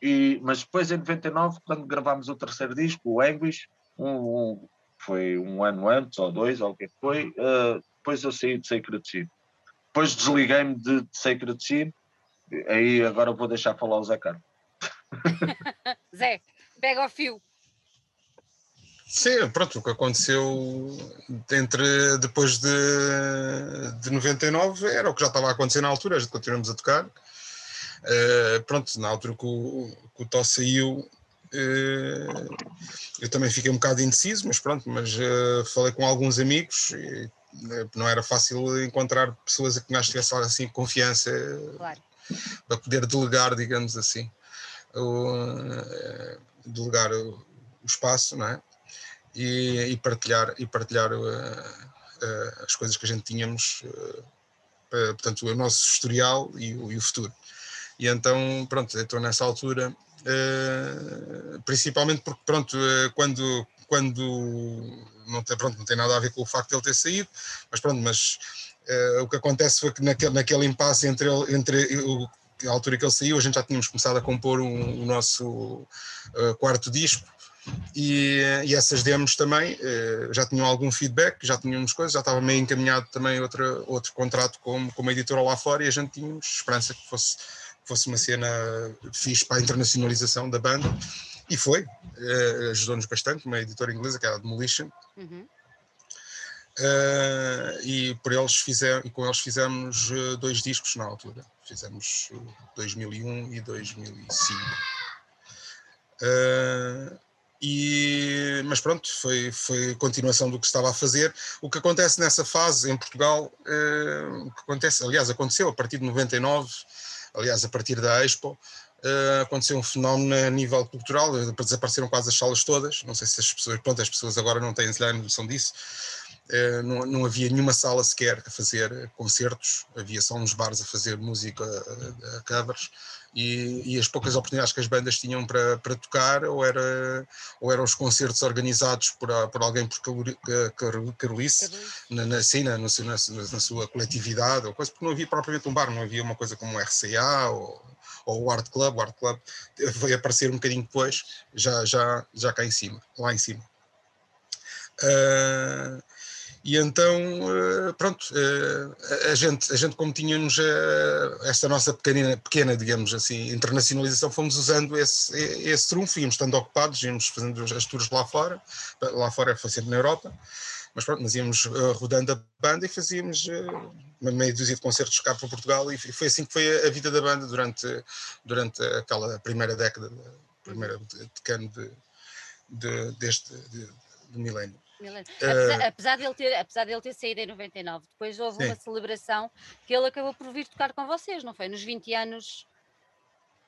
E, mas depois, em 99, quando gravámos o terceiro disco, o Anguish, um, um- foi um ano antes, ou dois, ou o que é foi, eh, depois eu saí de Sacred Seed. Depois desliguei-me de, de Sacred Seed, aí agora vou deixar falar o Zé Carlos. Zé, pega o fio. Sim, pronto, o que aconteceu entre depois de, de 99 era o que já estava a acontecer na altura, a gente continuamos a tocar. Eh, pronto, na altura que o, que o Tó saiu, eh, eu também fiquei um bocado indeciso, mas pronto, mas eh, falei com alguns amigos e não era fácil encontrar pessoas a que nós tivesse assim confiança Claro. para poder delegar, digamos assim, o, delegar o, o espaço, não é? E, e partilhar, e partilhar uh, uh, as coisas que a gente tínhamos, portanto, o nosso historial e o, e o, futuro. E então, pronto, estou nessa altura, principalmente porque, pronto, quando, quando não tem, pronto, não tem nada a ver com o facto de ele ter saído, mas pronto, mas o que acontece foi que naquele, naquele impasse entre, ele, entre o, a altura que ele saiu, a gente já tínhamos começado a compor um, o nosso uh, quarto disco e, e, essas demos também uh, já tinham algum feedback, já tínhamos coisas, já estava meio encaminhado também outra, outro contrato com, com uma editora lá fora e a gente tínhamos esperança que fosse, fosse uma cena fixe para a internacionalização da banda e foi, uh, ajudou-nos bastante, uma editora inglesa que era a Demolition. Uhum. Uh, e por eles fizemos, e com eles fizemos dois discos na altura fizemos 2001 e 2005. E, mas pronto, foi, foi continuação do que estava a fazer. O que acontece nessa fase em Portugal, que acontece, aliás, aconteceu a partir de 99, aliás, a partir da Expo, uh, aconteceu um fenómeno a nível cultural, desapareceram quase as salas todas, não sei se as pessoas, pronto, as pessoas agora não têm noção disso, eh, não, não, havia nenhuma sala sequer a fazer concertos, havia só uns bares a fazer música a, a covers e, e, as poucas oportunidades que as bandas tinham para, para tocar ou, era, ou eram os concertos organizados por, por alguém por Carolice, na, na, assim, na, na, na, sua coletividade, ou coisa, porque não havia propriamente um bar, não havia uma coisa como o RCA ou, ou o Art Club, o Art Club veio aparecer um bocadinho depois, já, já, já cá em cima, lá em cima. Uh, e então, eh, pronto, eh, a gente, a gente como tínhamos eh, esta nossa pequena, pequena, digamos assim, internacionalização, fomos usando esse, esse trunfo, íamos estando ocupados, íamos fazendo as tours lá fora, lá fora foi sempre na Europa, mas pronto, nós íamos rodando a banda e fazíamos uma meia dúzia de concertos cá para Portugal e foi assim que foi a vida da banda durante, durante aquela primeira década, primeira decano de, de, deste de, do milénio. Apesar, uh, apesar, de ele ter, apesar de ele ter saído em 99, depois houve sim. uma celebração que ele acabou por vir tocar com vocês, não foi? Nos 20 anos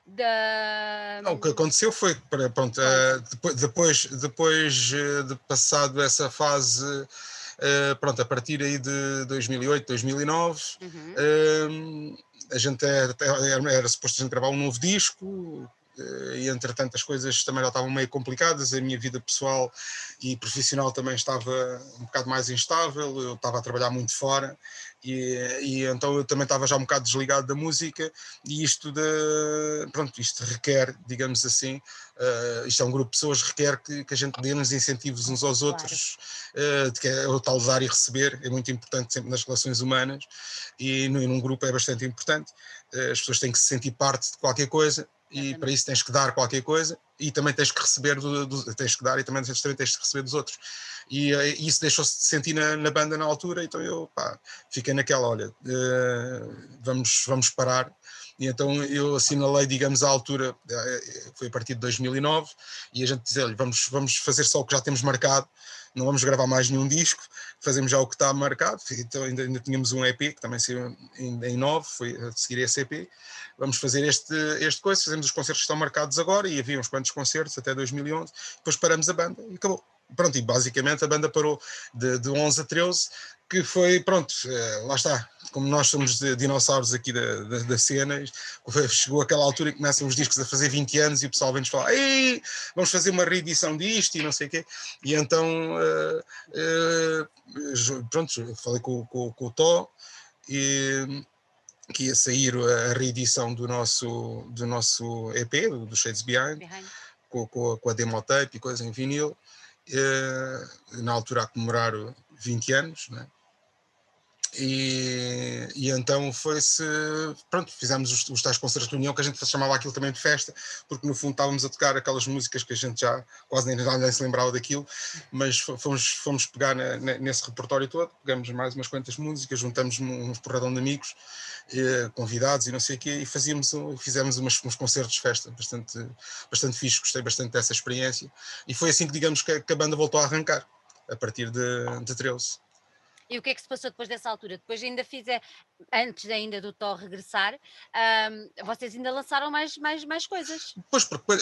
da. Não, o que aconteceu foi que, pronto, uh, depois, depois, depois eh, de passado essa fase, uh, pronto, a partir aí de 2008, 2009, uhum. a gente era, era, era suposto a gente gravar um novo disco, eh, e entretanto as coisas também já estavam meio complicadas, a minha vida pessoal e profissional também estava um bocado mais instável, eu estava a trabalhar muito fora e, e então eu também estava já um bocado desligado da música e isto de, pronto, isto requer, digamos assim, uh, isto é um grupo de pessoas, requer que, que a gente dê nos incentivos uns aos outros, uh, de que é o tal dar e receber, é muito importante sempre nas relações humanas e, e num grupo é bastante importante, uh, as pessoas têm que se sentir parte de qualquer coisa e para isso tens que dar qualquer coisa e também tens que receber do, do, tens que dar e também tens, tens que receber dos outros. E, e eh, isso deixou-se de sentir na, na, banda na altura então eu pá, fiquei naquela olha uh, vamos, vamos parar. E então eu assinalei digamos a altura uh, foi a partir de 2009 e a gente dizia vamos, vamos fazer só o que já temos marcado não vamos gravar mais nenhum disco, fazemos já o que está marcado, então ainda, ainda tínhamos um EP que também saiu em, em 9, foi a seguir esse EP, vamos fazer este, este coisa, fazemos os concertos que estão marcados agora, e havia uns quantos concertos até 2011, depois paramos a banda e acabou. Pronto, e basicamente a banda parou de, de 11 a 13, que foi, pronto, eh, lá está, como nós somos dinossauros aqui da, da, da cena, chegou aquela altura que começam os discos a fazer 20 anos e o pessoal vem-nos falar, Ei, vamos fazer uma reedição disto e não sei o quê, e então, uh, uh, pronto, falei com, com, com o Tó, e que ia sair a reedição do nosso, do nosso EP, do, Shades Behind, Behind. Com, com, com, a demo tape e coisa em vinil, na altura a comemorar 20 anos, né? E, e, então foi-se, pronto, fizemos os, os tais concertos de reunião que a gente chamava aquilo também de festa, porque no fundo estávamos a tocar aquelas músicas que a gente já quase nem, nem se lembrava daquilo, mas fomos, fomos pegar na, nesse repertório todo, pegamos mais umas quantas músicas, juntamos uns porradão de amigos, eh, convidados e não sei o quê, e fazíamos, fizemos umas, uns concertos de festa bastante, bastante fixe, gostei bastante dessa experiência, e foi assim que digamos que, que a banda voltou a arrancar, a partir de, de 13. E o que é que se passou depois dessa altura? Depois ainda fizer, antes ainda do Thor regressar, um, vocês ainda lançaram mais, mais, mais coisas. Pois, porque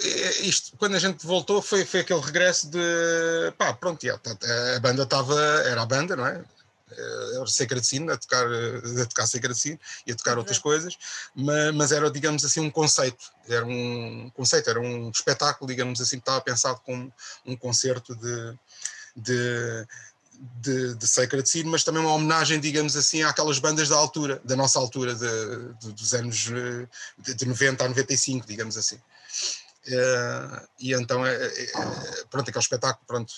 isto, quando a gente voltou foi, foi aquele regresso de pá, pronto, já, tá, a banda estava, era a banda, não é? Eh, era Sacred Scene, a tocar, eh, a tocar Sacred Scene e a tocar outras coisas, mas, mas, era, digamos assim, um conceito, era um conceito, era um espetáculo, digamos assim, que estava pensado como um concerto de, de, de, de Sacred Scene, mas também uma homenagem, digamos assim, àquelas bandas da altura, da nossa altura, de, de dos anos eh, de, de 90 a 95, digamos assim. Uh, e então, é, pronto, aquele espetáculo, pronto,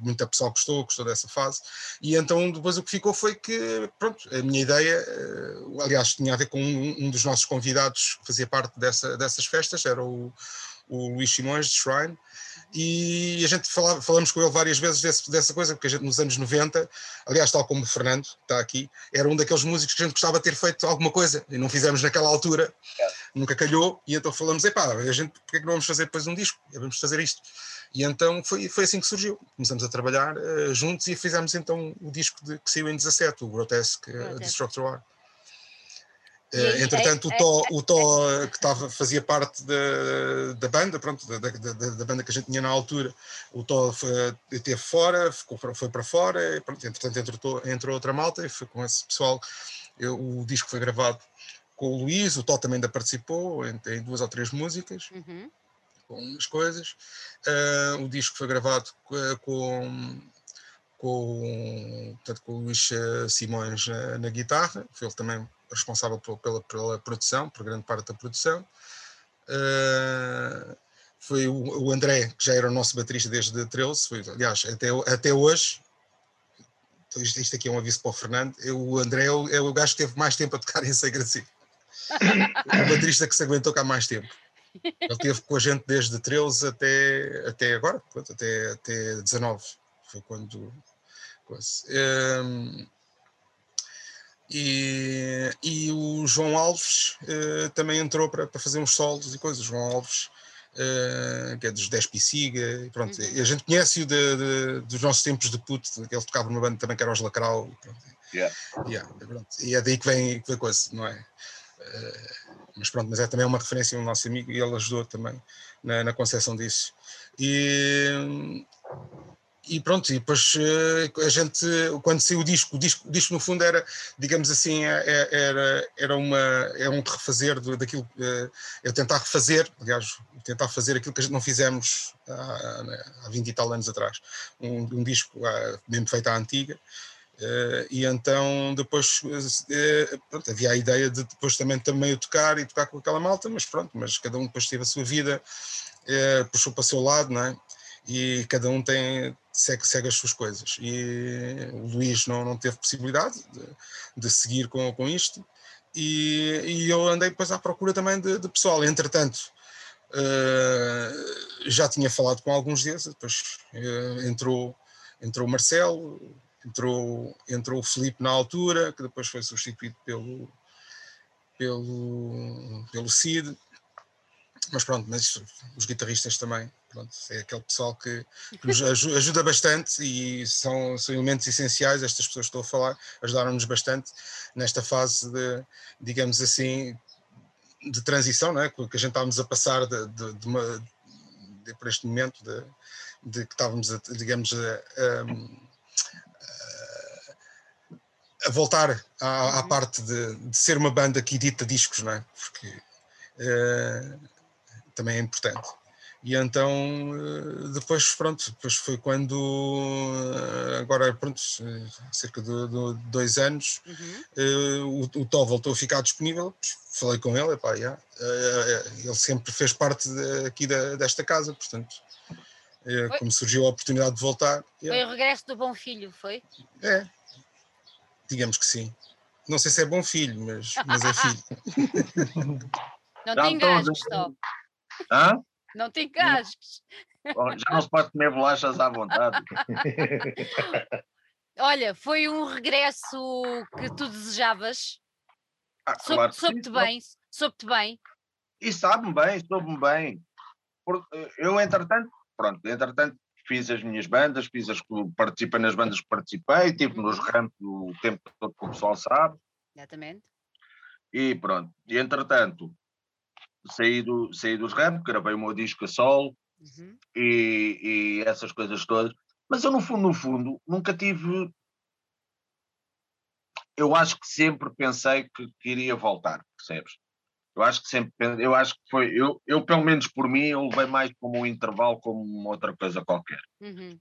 muita pessoa gostou, gostou dessa fase. E então, depois o que ficou foi que, pronto, a minha ideia, aliás, tinha a ver com um, um, dos nossos convidados que fazia parte dessa, dessas festas, era o, o Luís Simões de Shrine, e a gente falava, falamos com ele várias vezes desse, dessa coisa, porque a gente nos anos 90, aliás, tal como o Fernando, está aqui, era um daqueles músicos que a gente gostava de ter feito alguma coisa e não fizemos naquela altura, nunca calhou, e então falamos, epá, a gente, porque é que não vamos fazer depois um disco? E vamos fazer isto. E então foi, foi assim que surgiu. Começamos a trabalhar uh, juntos e fizemos então o disco de, que saiu em 17, o Grotesque uh, Destructor War. Uh, entretanto, o Tó, o Tó que tava, fazia parte da, da banda, pronto, da, da, da, banda que a gente tinha na altura, o Tó esteve fora, ficou, foi para fora, e, pronto, entretanto entrou, entrou outra malta e foi com esse pessoal. Eu, o disco foi gravado com o Luís, o Tó também ainda participou em, em duas ou três músicas, uhum. com umas coisas. Uh, o disco foi gravado com, com, portanto, com o Luís Simões na, na guitarra, foi ele também responsável pela, pela produção, por grande parte da produção. Uh, foi o, o, André, que já era o nosso baterista desde 13, foi, aliás, até, até hoje, então isto, isto, aqui é um aviso para o Fernando, eu, o André é o, é gajo que teve mais tempo a tocar em Segraci. o baterista que se aguentou cá mais tempo. Ele esteve com a gente desde 13 até, até agora, até, até 19. Foi quando. Um, e, e o João Alves uh, também entrou para, para fazer uns solos e coisas. O João Alves, uh, que é dos 10 Pisiga, pronto. Uhum. a gente conhece-o dos nossos tempos de puto, que ele tocava numa banda também que era os Lacrau. Yeah. Yeah, e é daí que vem, que vem coisa, não é? Uh, mas pronto, mas é também uma referência, um nosso amigo, e ele ajudou também na, na concepção disso. E, e pronto, e depois eh, a gente, quando saiu o disco, o disco, o disco no fundo era, digamos assim, é, é, era, era, uma, é um refazer daquilo, é tentar refazer, aliás, tentar fazer aquilo que a gente não fizemos há, há 20 e tal anos atrás, um, um disco mesmo feito à antiga, e então depois pronto, havia a ideia de depois também também tocar e tocar com aquela malta, mas pronto, mas cada um depois teve a sua vida, puxou para o seu lado, não é? e cada um tem segue, segue as suas coisas. E o Luís não, não teve possibilidade de, de seguir com, com isto, e, e, eu andei depois à procura também de, de pessoal. Entretanto, uh, já tinha falado com alguns deles, depois uh, entrou, entrou o Marcelo, entrou, entrou o Felipe na altura, que depois foi substituído pelo, pelo, pelo Cid. Mas pronto, mas os guitarristas também Pronto, é aquele pessoal que, que nos ajuda, bastante e são, são elementos essenciais. Estas pessoas que estou a falar ajudaram-nos bastante nesta fase de, digamos assim, de transição, não é? que a gente estávamos a passar de, de, de uma, de, por este momento de, que estávamos, a, digamos, a, a, a voltar à, à uhum. parte de, de, ser uma banda que edita discos, não é? Porque uh, também é importante. E então, eh, depois, pronto, depois foi quando, eh, agora, pronto, eh, cerca de, de dois anos, uhum. o, o Tó voltou a ficar disponível, falei com ele, epá, yeah, ele sempre fez parte de, aqui da, desta casa, portanto, foi? como surgiu a oportunidade de voltar. Yeah. Foi o regresso do bom filho, foi? É, digamos que sim. Não sei se é bom filho, mas, mas é filho. Não tem engasgues, Tó. Hã? Não tem cascos. Já não se pode comer bolachas à vontade. Olha, foi um regresso que tu desejavas? Ah, claro soube-te bem, soube-te bem. E sabe-me bem, soube-me bem. Eh, eu, entretanto, pronto, entretanto, fiz as minhas bandas, fiz as, participei nas bandas que participei, estive nos uhum. ramps o tempo todo que o pessoal sabe. Exatamente. E pronto, e entretanto, saí, do, saí dos ramps, gravei o meu disco a solo uhum. e, e essas coisas todas. Mas eu, no fundo, no fundo, nunca tive. Eu acho que sempre pensei que, que iria voltar, percebes? Eu acho que sempre, eu acho que foi, eu, eu pelo menos por mim, eu levei mais como um intervalo, como outra coisa qualquer. Uhum.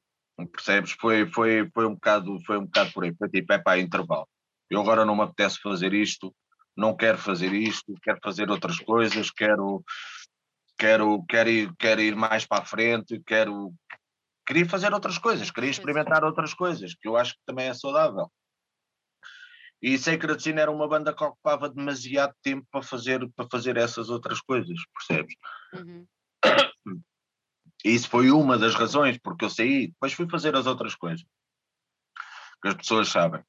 Percebes? Foi, foi, foi, um bocado, foi um bocado por aí. Foi tipo, é para intervalo. Eu agora não me apetece fazer isto, não quero fazer isto, quero fazer outras coisas, quero, quero, quero, ir, quero ir mais para a frente, quero, queria fazer outras coisas, queria experimentar outras coisas, que eu acho que também é saudável. E Sacred Sin era uma banda que ocupava demasiado tempo para fazer, para fazer essas outras coisas, percebes? Uhum. Isso foi uma das razões porque eu saí, depois fui fazer as outras coisas, que as pessoas sabem.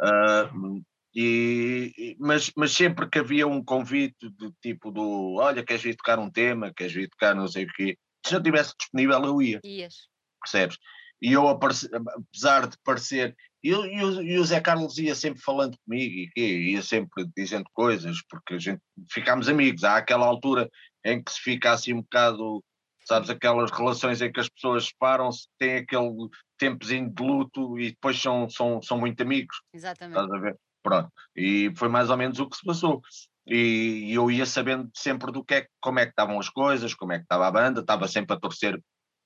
Uh, e, mas, mas sempre que havia um convite de tipo do olha, queres vir tocar um tema, queres vir tocar não sei o quê, se eu estivesse disponível eu ia. Ias. Percebes? E eu, apesar de parecer, e, e, o, Zé Carlos ia sempre falando comigo e ia sempre dizendo coisas, porque a gente ficámos amigos. Há aquela altura em que se fica assim um bocado, sabes, aquelas relações em que as pessoas separam-se, têm aquele tempozinho de luto e depois são, são, são muito amigos. Exatamente. Estás a ver? Pronto. E foi mais ou menos o que se passou. E, eu ia sabendo sempre do que é, como é que estavam as coisas, como é que estava a banda, estava sempre a torcer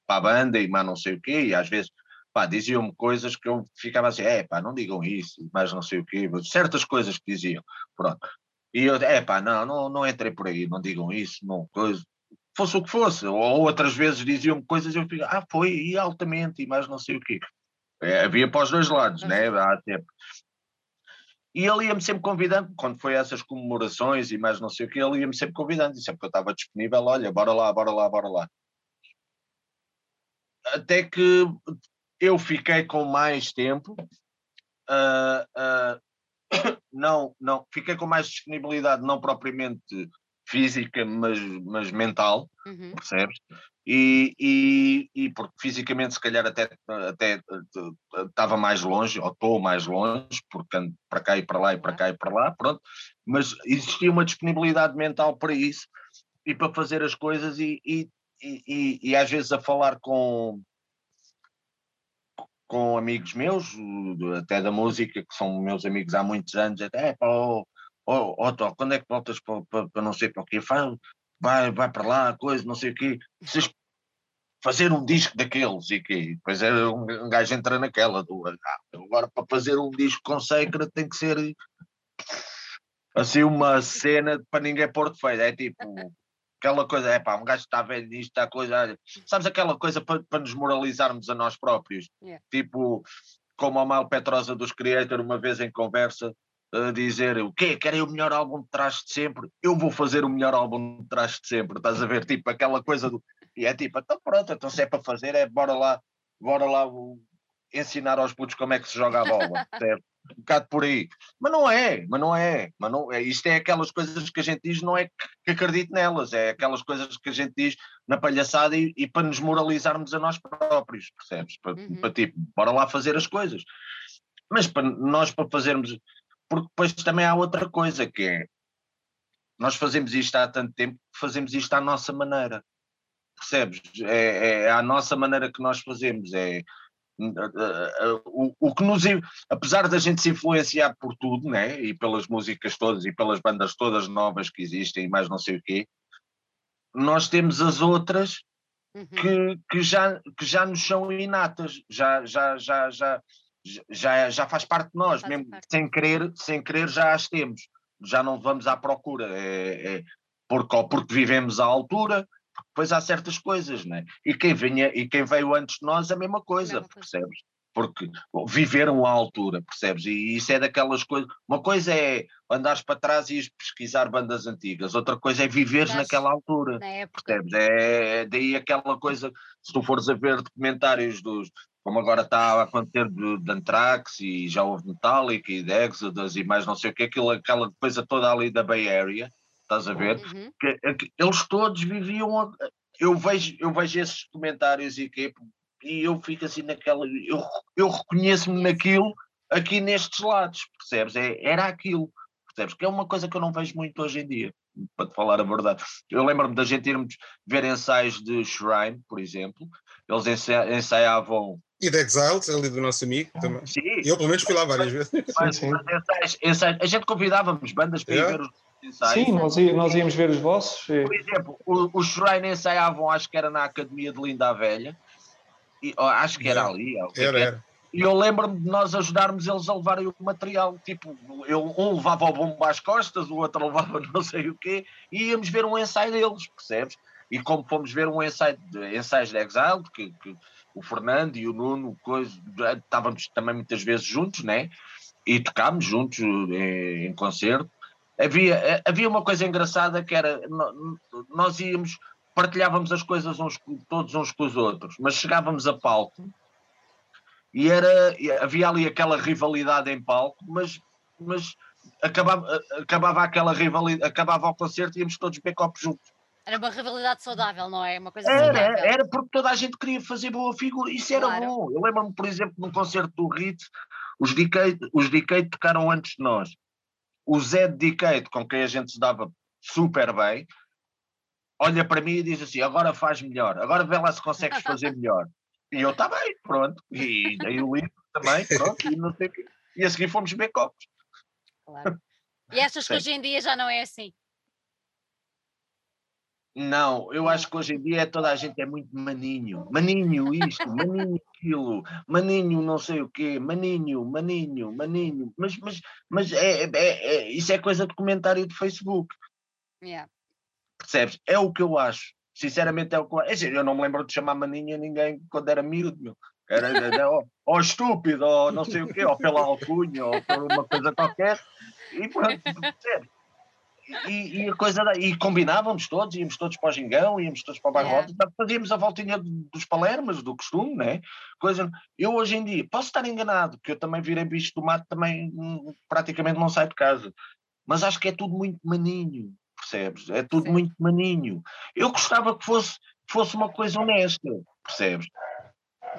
para a banda e mais não sei o quê, e às vezes pá, diziam-me coisas que eu ficava assim, é pá, não digam isso, mais não sei o quê, certas coisas que diziam, pronto. E eu, é pá, não, não, não entrei por aí, não digam isso, não, coisa, fosse o que fosse, ou outras vezes diziam-me coisas e eu ficava, ah, foi, e altamente, e mais não sei o quê. É, havia para os dois lados, né, há tempo. E ele ia-me sempre convidando, quando foi essas comemorações e mais não sei o quê, ele ia-me sempre convidando, e sempre que eu estava disponível, olha, bora lá, bora lá, bora lá. Até que eu fiquei com mais tempo, uh, uh, não, não, fiquei com mais disponibilidade, não propriamente física, mas, mas mental, uhum. percebes? E, e, e, porque fisicamente se calhar até até estava mais longe, ou estou mais longe, porque ando para cá e para lá e para cá e para lá, pronto, mas existia uma disponibilidade mental para isso e para fazer as coisas e, e, e, e às vezes a falar com, com amigos meus, até da música, que são meus amigos há muitos anos, até, pá, oh, oh, oh, quando é que voltas para, para, para não sei para o quê? Vai, vai para lá, coisa, não sei o quê. Vocês fazer um disco daqueles e que depois é um, um gajo entra naquela do ah, agora para fazer um disco com Secret tem que ser assim uma cena para ninguém pôr de feio, é tipo aquela coisa, é pá, um gajo está velho nisto, está coisa. Sabes aquela coisa para, para nos moralizarmos a nós próprios? Yeah. Tipo, como a Mal Petrosa dos Creator, uma vez em conversa, a dizer o quê? Querem o melhor álbum de trás de sempre? Eu vou fazer o melhor álbum de trás de sempre, estás a ver? Tipo, aquela coisa do. E é tipo, então pronto, então se é para fazer, é bora lá, bora lá ensinar aos putos como é que se joga a bola, certo? um bocado por aí. Mas não é, mas não é, mas não é. Isto é aquelas coisas que a gente diz, não é que acredito nelas, é aquelas coisas que a gente diz na palhaçada e, e para nos moralizarmos a nós próprios, percebes? Para, uhum. para tipo, bora lá fazer as coisas. Mas para nós para fazermos, porque depois também há outra coisa que é nós fazemos isto há tanto tempo que fazemos isto à nossa maneira. Percebes? É, é a nossa maneira que nós fazemos. É, o, o que nos, apesar da gente se influenciar por tudo, né, e pelas músicas todas e pelas bandas todas novas que existem e mais não sei o quê, nós temos as outras uhum. que, que, já, que já nos são inatas, já, já, já, já, já, já faz parte de nós, faz mesmo parte. sem querer, sem querer já as temos, já não vamos à procura, é, é porque, porque vivemos à altura, depois há certas coisas, né? E quem vinha e quem veio antes de nós a mesma coisa, mesma percebes? Porque viveram à altura, percebes? E isso é daquelas coisas. Uma coisa é andares para trás e ir pesquisar bandas antigas, outra coisa é viveres Mas, naquela altura, percebes? É, é daí aquela coisa, se tu fores a ver documentários dos, como agora está a acontecer de, de Anthrax e já houve Metallica e de Exodus e mais não sei o que, aquilo, aquela coisa toda ali da Bay Area, estás a ver? Uhum. Que, que, eles todos viviam. Eu, vejo, eu vejo esses comentários e que e eu fico assim naquela. Eu, eu reconheço-me naquilo aqui nestes lados, percebes? É, era aquilo, percebes? Que é uma coisa que eu não vejo muito hoje em dia, para te falar a verdade. Eu lembro-me da gente irmos ver ensaios de Shrine, por exemplo, eles ensaiavam. E de Exiled, ali do nosso amigo também. Sim. Eu, pelo menos, fui lá várias vezes. Mas, sim, ensaios, ensaios, a gente convidávamos bandas para yeah. ir ver os ensaios. Sim, nós, nós íamos ver os vossos. Por exemplo, os Shrine ensaiavam, acho que era na Academia de Linda a Velha. E, oh, acho que era ali. Era, era. E eu lembro-me de nós ajudarmos eles a levarem o material. Tipo, eu, um levava o bombo às costas, o outro levava não sei o quê, e íamos ver um ensaio deles, percebes? E como fomos ver um ensaio de, ensaios de Exile, que, que o Fernando e o Nuno, coisa, estávamos também muitas vezes juntos, né? E tocámos juntos em, eh, em concerto. Havia, eh, havia uma coisa engraçada que era, nós íamos, partilhávamos as coisas uns, todos uns com os outros, mas chegávamos a palco e era, havia ali aquela rivalidade em palco, mas, mas acabava, acabava aquela rivalidade, acabava o concerto e íamos todos beber copos juntos. Era uma rivalidade saudável, não é? Uma coisa era, saudável. era porque toda a gente queria fazer boa figura, isso era claro. bom. Eu lembro-me, por exemplo, num concerto do Ritz, os Decade, os Decade tocaram antes de nós. O Zé de Decade, com quem a gente se dava super bem, olha para mim e diz assim: agora faz melhor, agora vê lá se consegues fazer melhor. E eu, está bem, pronto. E dei o livro também, pronto, e não sei o quê. E a seguir fomos beber copos. Claro. E achas que hoje em dia já não é assim? Não, eu acho que hoje em dia toda a gente é muito maninho. Maninho isto, maninho aquilo, maninho não sei o quê, maninho, maninho, maninho. Mas, mas, mas é, é, é, isso é coisa de comentário de Facebook. Yeah. Percebes? É o que eu acho. Sinceramente é o que eu acho. É eu não me lembro de chamar maninho a ninguém quando era miúdo, meu. Era, era ou, ou estúpido, ou não sei o quê, ou pela alcunha, ou por uma coisa qualquer. E pronto, percebes? E, e, a coisa da, e combinávamos todos, íamos todos para o Gingão, íamos todos para o bairro é. fazíamos a voltinha dos Palermas, do costume, né? Coisa, eu hoje em dia posso estar enganado, que eu também virei bicho do mato, também hum, praticamente não saio de casa, mas acho que é tudo muito maninho, percebes? É tudo Sim. muito maninho. Eu gostava que fosse, fosse uma coisa honesta, percebes?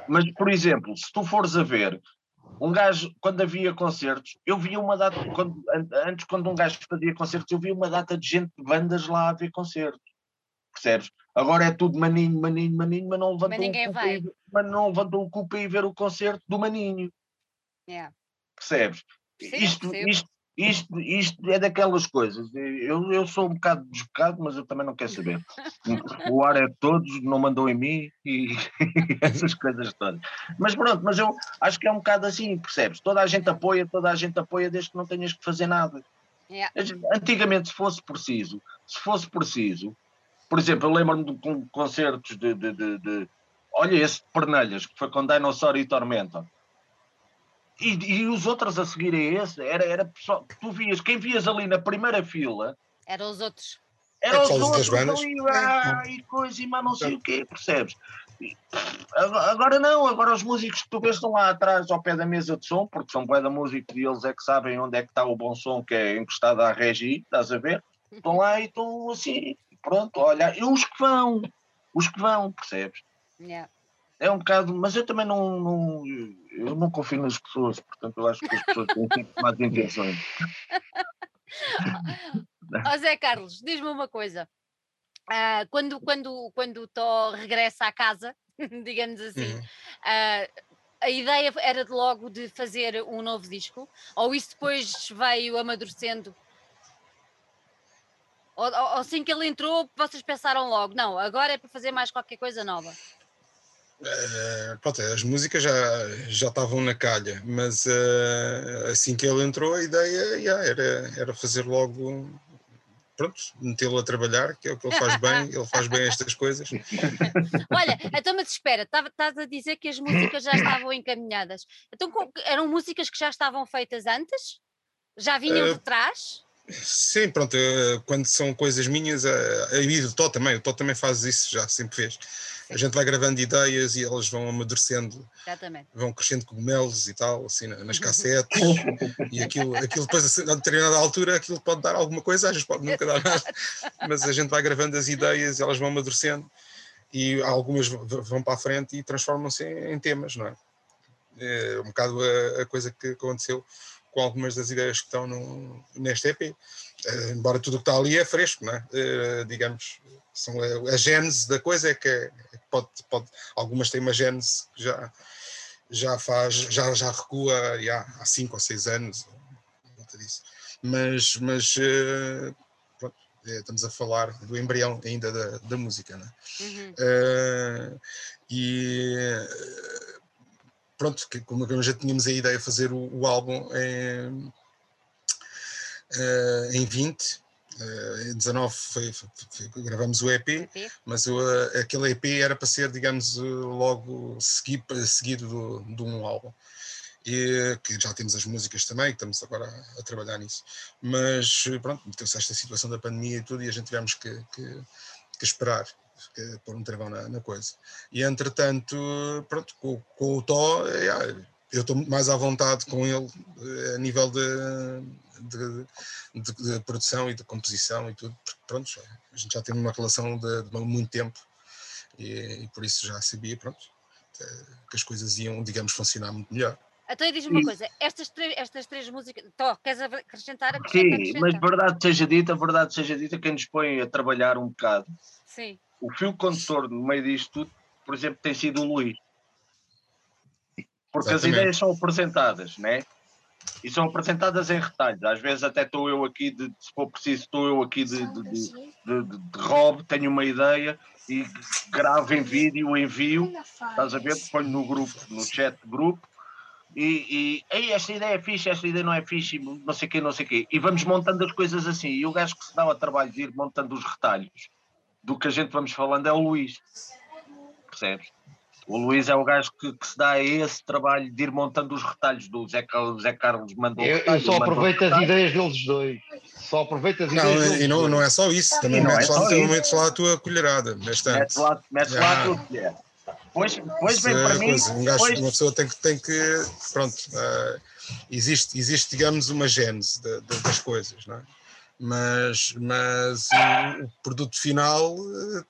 Mas, por exemplo, se tu fores a ver, um gajo, quando havia concertos, eu via uma data, quando, antes quando um gajo fazia concertos, eu via uma data de gente de bandas lá a ver concertos. Percebes? Agora é tudo maninho, maninho, maninho, mas não levantou, mas o, vai. mas não o e ver o concerto do maninho. Yeah. Percebes? Sim, isto, isto, isto, isto é daquelas coisas. Eu, eu sou um bocado desbocado, mas eu também não quero saber. O ar é de todos, não mandou em mim e essas coisas todas. Mas pronto, mas eu acho que é um bocado assim, percebes? Toda a gente apoia, toda a gente apoia desde que não tenhas que fazer nada. Yeah. Antigamente, se fosse preciso, se fosse preciso, por exemplo, eu lembro-me de concertos de, de, de, de, Olha, esse de Pernalhas, que foi com Dinossauro e Tormenta e, e, os outros a seguir a esse, era, era pessoal, tu vias, quem vias ali na primeira fila eram os outros. Eram os outros ali, ah, e coisa, e mas não sei o quê, percebes? Agora não, agora os músicos que tu vês estão lá atrás ao pé da mesa de som, porque são bué da música e eles é que sabem onde é que está o bom som que é encostado à regi, estás a ver? Estão lá e estão assim, pronto, olha, e os que vão, os que vão, percebes? Yeah é um bocado, mas eu também não, não, eu não confio nas pessoas, portanto eu acho que as pessoas têm sempre mais intenções. oh, Zé Carlos, diz-me uma coisa. Uh, quando, quando, quando o Tó regressa à casa, digamos assim, uhum. uh, a ideia era de logo de fazer um novo disco? Ou isso depois veio amadurecendo? Ou, ou, ou assim que ele entrou, vocês pensaram logo, não, agora é para fazer mais qualquer coisa nova? Uh, pronto, as músicas já, já estavam na calha, mas uh, assim que ele entrou, a ideia yeah, era, era fazer logo, pronto, metê-lo a trabalhar, que é o que ele faz bem, ele faz bem estas coisas. Olha, então, mas espera, estás a dizer que as músicas já estavam encaminhadas. Então, eram músicas que já estavam feitas antes? Já vinham uh, de trás? Sim, pronto, quando são coisas minhas, e o Tó também, o Tó também faz isso, já sempre fez a gente vai gravando ideias e elas vão amadurecendo, Exatamente. vão crescendo cogumelos e tal, assim, nas cassetes, e aquilo, aquilo depois, a determinada altura, aquilo pode dar alguma coisa, às vezes pode nunca dar nada, mas a gente vai gravando as ideias e elas vão amadurecendo. e algumas vão para a frente e transformam-se em, em, temas, não é? É um bocado a, a, coisa que aconteceu com algumas das ideias que estão no, neste EP. Uh, embora tudo o que está ali é fresco, não é? Uh, digamos, são a, a gênese da coisa é que, é, pode, pode, algumas têm uma gênese que já, já faz, já, já recua há 5 ou 6 anos, disso. Mas, mas uh, pronto, estamos a falar do embrião ainda da, da música, não é? Uhum. e pronto, que, como já tínhamos a ideia de fazer o, o álbum em, uh, em 20, uh, em 19 foi, foi, foi, gravamos o EP, EP. mas o, aquele EP era para ser, digamos, logo segui, seguido de um álbum. E, que já temos as músicas também, que estamos agora a, a trabalhar nisso. Mas pronto, meteu-se esta situação da pandemia e tudo, e a gente tivemos que, que, que esperar que pôr um travão na, na, coisa. E entretanto, pronto, com, com o Tó, é, eu estou mais à vontade com ele eh, a nível de, de, de, de, produção e de composição e tudo, porque pronto, a gente já tem uma relação de, de muito tempo e, e, por isso já sabia, pronto, eh, que as coisas iam, digamos, funcionar muito melhor. Então diz-me uma coisa, estas três, estas três músicas, Tó, queres acrescentar? Acrescenta, Sim, acrescenta. mas verdade seja dita, verdade seja dita, quem nos põe a trabalhar um bocado Sim o fio condutor no meio disto tudo, por exemplo, tem sido o Luís. Porque Exatamente. as ideias são apresentadas, né? E são apresentadas em retalhos. Às vezes até estou eu aqui, de, se for preciso, estou eu aqui de, de, de, de, de Rob, tenho uma ideia e gravo em vídeo, envio, estás a ver? Ponho no grupo, no chat grupo, e, e Ei, esta ideia é fixe, esta ideia não é fixe, não sei o quê, não sei o quê. E vamos montando as coisas assim. E o gajo que se dá ao trabalho de ir montando os retalhos do que a gente vamos falando é o Luís. Percebes? O Luís é o gajo que, que, se dá a esse trabalho de ir montando os retalhos do Zé, Zé Carlos mandou. Eu, retalho, eu só aproveito as ideias deles dois. Só aproveito as não, ideias deles. E não, não é só isso, também metes, é lá, metes lá a tua colherada. Bastante. Metes lá, metes lá a tua colher. Pois, pois bem, para mim. Coisa, um gajo, pois... Uma pessoa tem que. Tem que pronto, uh, existe, existe, digamos, uma gênese de, de, das coisas, não é? Mas, mas o, o, produto final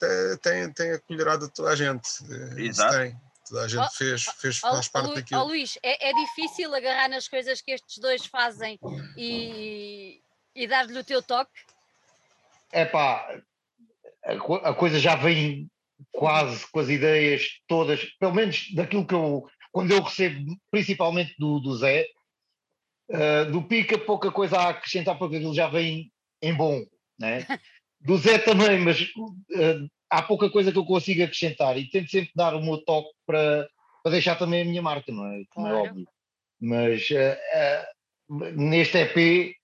eh, tem, tem a colherada de toda a gente. Eh, Exato. Tem. Toda a gente oh, fez, fez oh, faz parte Lu, daquilo. Oh, Luís, é, é, difícil agarrar nas coisas que estes dois fazem e, e dar-lhe o teu toque? É pá, a, a coisa já vem quase com as ideias todas, pelo menos daquilo que eu, quando eu recebo, principalmente do, do Zé, uh, do Pica, pouca coisa a acrescentar, porque aquilo já vem em bom, né? do Zé também, mas uh, há pouca coisa que eu consigo acrescentar e tento sempre dar o meu toque para, para deixar também a minha marca, não é? Como é claro. é óbvio. Mas uh, uh, neste EP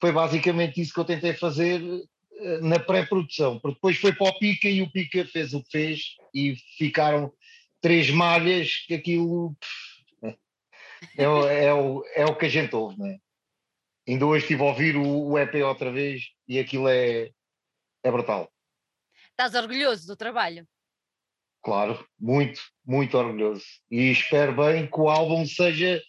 foi basicamente isso que eu tentei fazer na pré-produção, porque depois foi para o Pica e o Pica fez o que fez e ficaram três malhas que aquilo é, o, é, o, é o que a gente ouve, não é? Ainda hoje estive a ouvir o, o EP outra vez e aquilo é, é brutal. Estás orgulhoso do trabalho? Claro, muito, muito orgulhoso. E espero bem que o álbum seja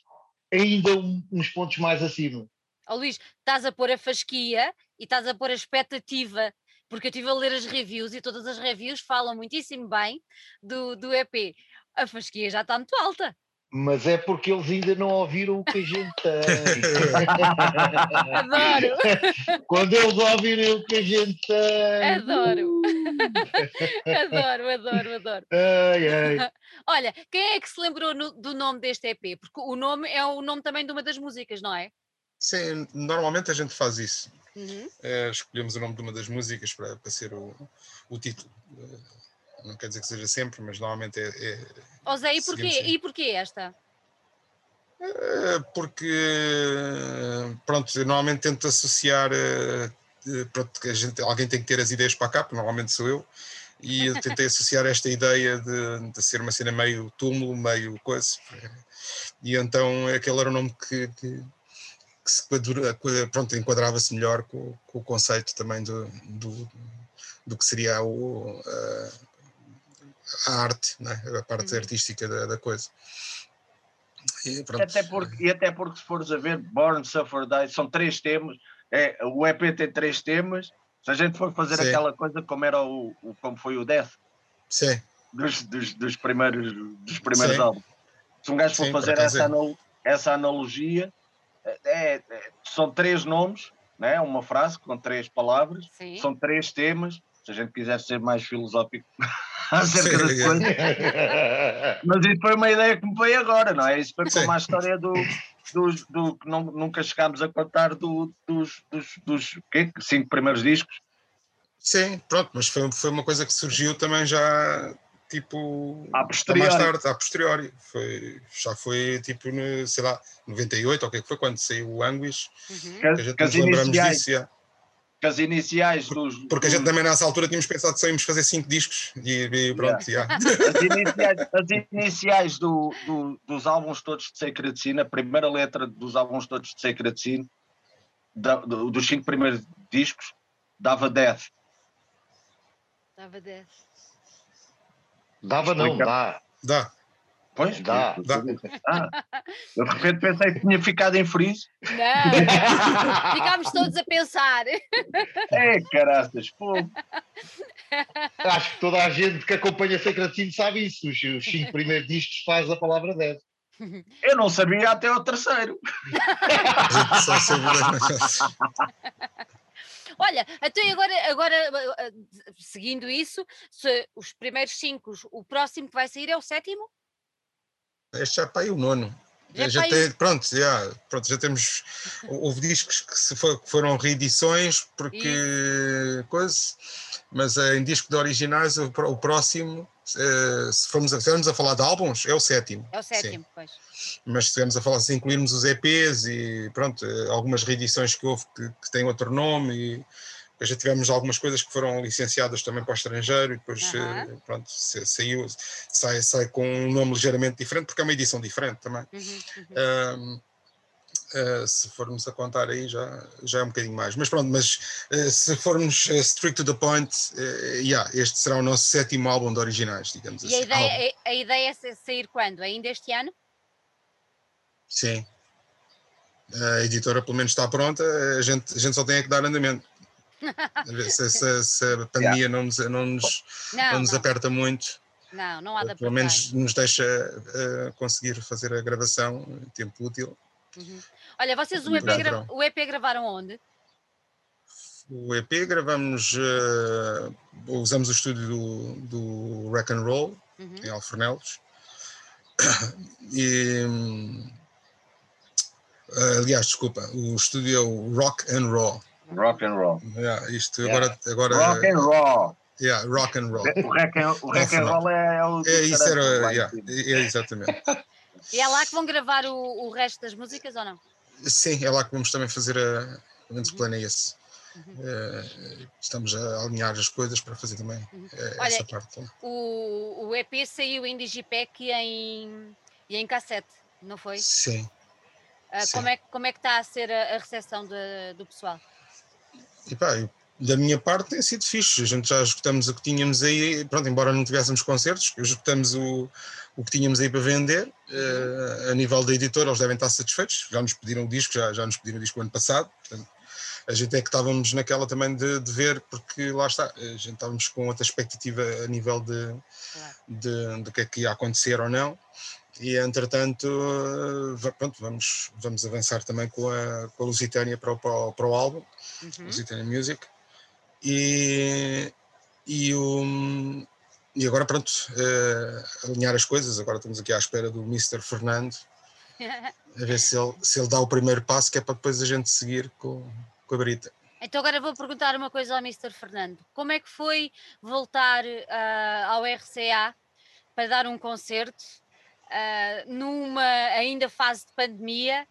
ainda um, uns pontos mais acima. Oh, Luís, estás a pôr a fasquia e estás a pôr a expectativa, porque eu estive a ler as reviews e todas as reviews falam muitíssimo bem do, do EP. A fasquia já está muito alta mas é porque eles ainda não ouviram o que a gente tem. Adoro! Quando eles ouvirem o que a gente tem. Adoro! adoro, adoro, adoro. Ai, ai. Olha, quem é que se lembrou no, do nome deste EP? Porque o nome é o nome também de uma das músicas, não é? Sim, normalmente a gente faz isso. Uhum. É, escolhemos o nome de uma das músicas para, para ser o, o título não quer dizer que seja sempre, mas normalmente é. é oh Zé, e porquê, e porquê esta? É, porque, pronto, eu normalmente tento associar. Eh, pronto, que a gente, alguém tem que ter as ideias para cá, porque normalmente sou eu, e eu tentei associar esta ideia de, de ser uma cena meio túmulo, meio coisa. E então aquele era o nome que, que, que se pronto, enquadrava-se melhor com, com, o conceito também do, do, do que seria o, a arte, né? a parte uhum. artística da, da coisa. E, até porque, e até porque se fores a ver, Born, Suffer, Die, são três temas, é, o EP tem três temas, se a gente for fazer Sim. aquela coisa como era o, o, como foi o Death, Sim. dos, dos, dos primeiros, dos primeiros álbuns. Se um gajo for fazer essa, anal essa analogia, é, é, são três nomes, né? uma frase com três palavras, Sim. são três temas. Se a gente quiser ser mais filosófico acerca das coisas. Mas isso foi uma ideia que me veio agora, não é? Isso foi como a história do, dos, do que nunca chegámos a contar do, dos, dos, dos quê? cinco primeiros discos. Sim, pronto, mas foi, foi uma coisa que surgiu também já tipo a posteriori. mais tarde, a posteriori. Foi, já foi tipo, no, sei lá, 98, ou o que é que foi, quando saiu o Anguish, uhum. que a gente que nos lembramos iniciais, disso. As iniciais dos. Porque a gente também nessa altura tínhamos pensado que só íamos fazer cinco discos e, e pronto, yeah. yeah. As iniciais, as iniciais do, do, dos álbuns todos de Sacred Sin, a primeira letra dos álbuns todos de Sacred Sin, da, do, dos cinco primeiros discos, dava Death. Dava 10. Dava não, dá. Dá. Pois, dá. dá. Ah, eu de repente pensei que tinha ficado em freeze. Não, ficámos todos a pensar. É, caraças, pô. Acho que toda a gente que acompanha Secretinho sabe isso. Os, cinco primeiros discos faz a palavra 10. Eu não sabia até o terceiro. Só. Olha, então agora, agora eh, seguindo isso, se os primeiros cinco, o próximo que vai sair é o sétimo? Este já está aí o nono. Já, já tem, pronto, já, pronto, já temos. Houve discos que, se for, foram reedições, porque. coisa, mas em disco de originais, o, o próximo eh, se formos a, se a falar de álbuns, é o sétimo. É o sétimo, sim. pois. Mas se estivermos a falar, se incluirmos os EPs e pronto, eh, algumas reedições que houve que, que têm outro nome e depois já tivemos algumas coisas que foram licenciadas também para o estrangeiro e depois uhum. pronto, saiu, sai, sai com um nome ligeiramente diferente porque é uma edição diferente também. Uhum. Uh, se formos a contar aí já, já é um bocadinho mais. Mas pronto, mas uh, se formos strict to the point, yeah, este será o nosso sétimo álbum de originais, digamos e assim. E a ideia, a, a ideia é sair quando? Ainda este ano? Sim. A editora pelo menos está pronta, a gente, a gente só tem é que dar andamento. Se, se, se, a pandemia yeah. não nos, não nos, não, não nos não. aperta muito. Não, não há de Pelo menos nos deixa conseguir fazer a gravação em tempo útil. Uhum. Olha, vocês o EP, gra o EP gravaram onde? O EP gravamos, uh, usamos o estúdio do, do Rock and Roll, uhum. em Alfornelos. E, uh, aliás, desculpa, o estúdio é o Rock and Roll. Rock and Roll. Yeah, isto yeah. Agora, agora. Rock and Roll. Yeah, rock and roll. O rock and, o rock and roll é o. É, isso era. Yeah, é, exatamente. E é lá que vão gravar o, o resto das músicas ou não? Sim, é lá que vamos também fazer a. Menos uhum. esse. Uhum. Uh, estamos a alinhar as coisas para fazer também uhum. uh, Olha, essa parte. O, o EP saiu em Digipack e em, e em cassete, não foi? Sim. Uh, Sim. Como, é, como é que está a ser a, a recepção de, do pessoal? E pá, da minha parte tem sido fixe. A gente já escutamos o que tínhamos aí, pronto, embora não tivéssemos concertos, escutamos o, o que tínhamos aí para vender. Uh, a nível da editora, eles devem estar satisfeitos. Já nos pediram o disco, já, já nos pediram o disco ano passado. Portanto, a gente é que estávamos naquela também de, de, ver, porque lá está, a gente estávamos com outra expectativa a nível de, de, de que é que ia acontecer ou não. E entretanto, pronto, vamos, vamos avançar também com a, com a Lusitânia para o, para o, para o álbum, uhum. Lusitânia Music. E, e, o, e agora, pronto, uh, alinhar as coisas. Agora estamos aqui à espera do Mr. Fernando, a ver se ele, se ele dá o primeiro passo, que é para depois a gente seguir com, com a Brita. Então agora vou perguntar uma coisa ao Mr. Fernando. Como é que foi voltar uh, ao RCA para dar um concerto uh, numa ainda fase de pandemia,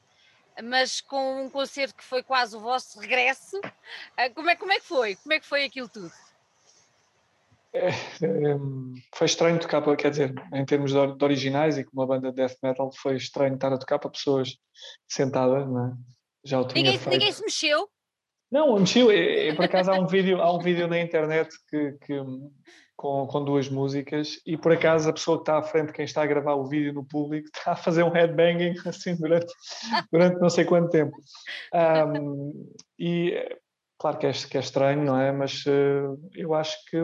mas com um concerto que foi quase o vosso regresso? Uh, como, é, como é que foi? Como é que foi aquilo tudo? É, é, foi estranho tocar, para, quer dizer, em termos de, de, originais e com uma banda de death metal, foi estranho estar a tocar para pessoas sentadas, não é? Já o tinha ninguém, feito. ninguém se mexeu? Não, mexeu. É, é, por acaso há um vídeo, há um vídeo na internet que, que, com, com duas músicas e por acaso a pessoa que está à frente, quem está a gravar o vídeo no público, está a fazer um headbanging assim durante, durante não sei quanto tempo. Um, e claro que é, que é estranho, não é? Mas uh, eu acho que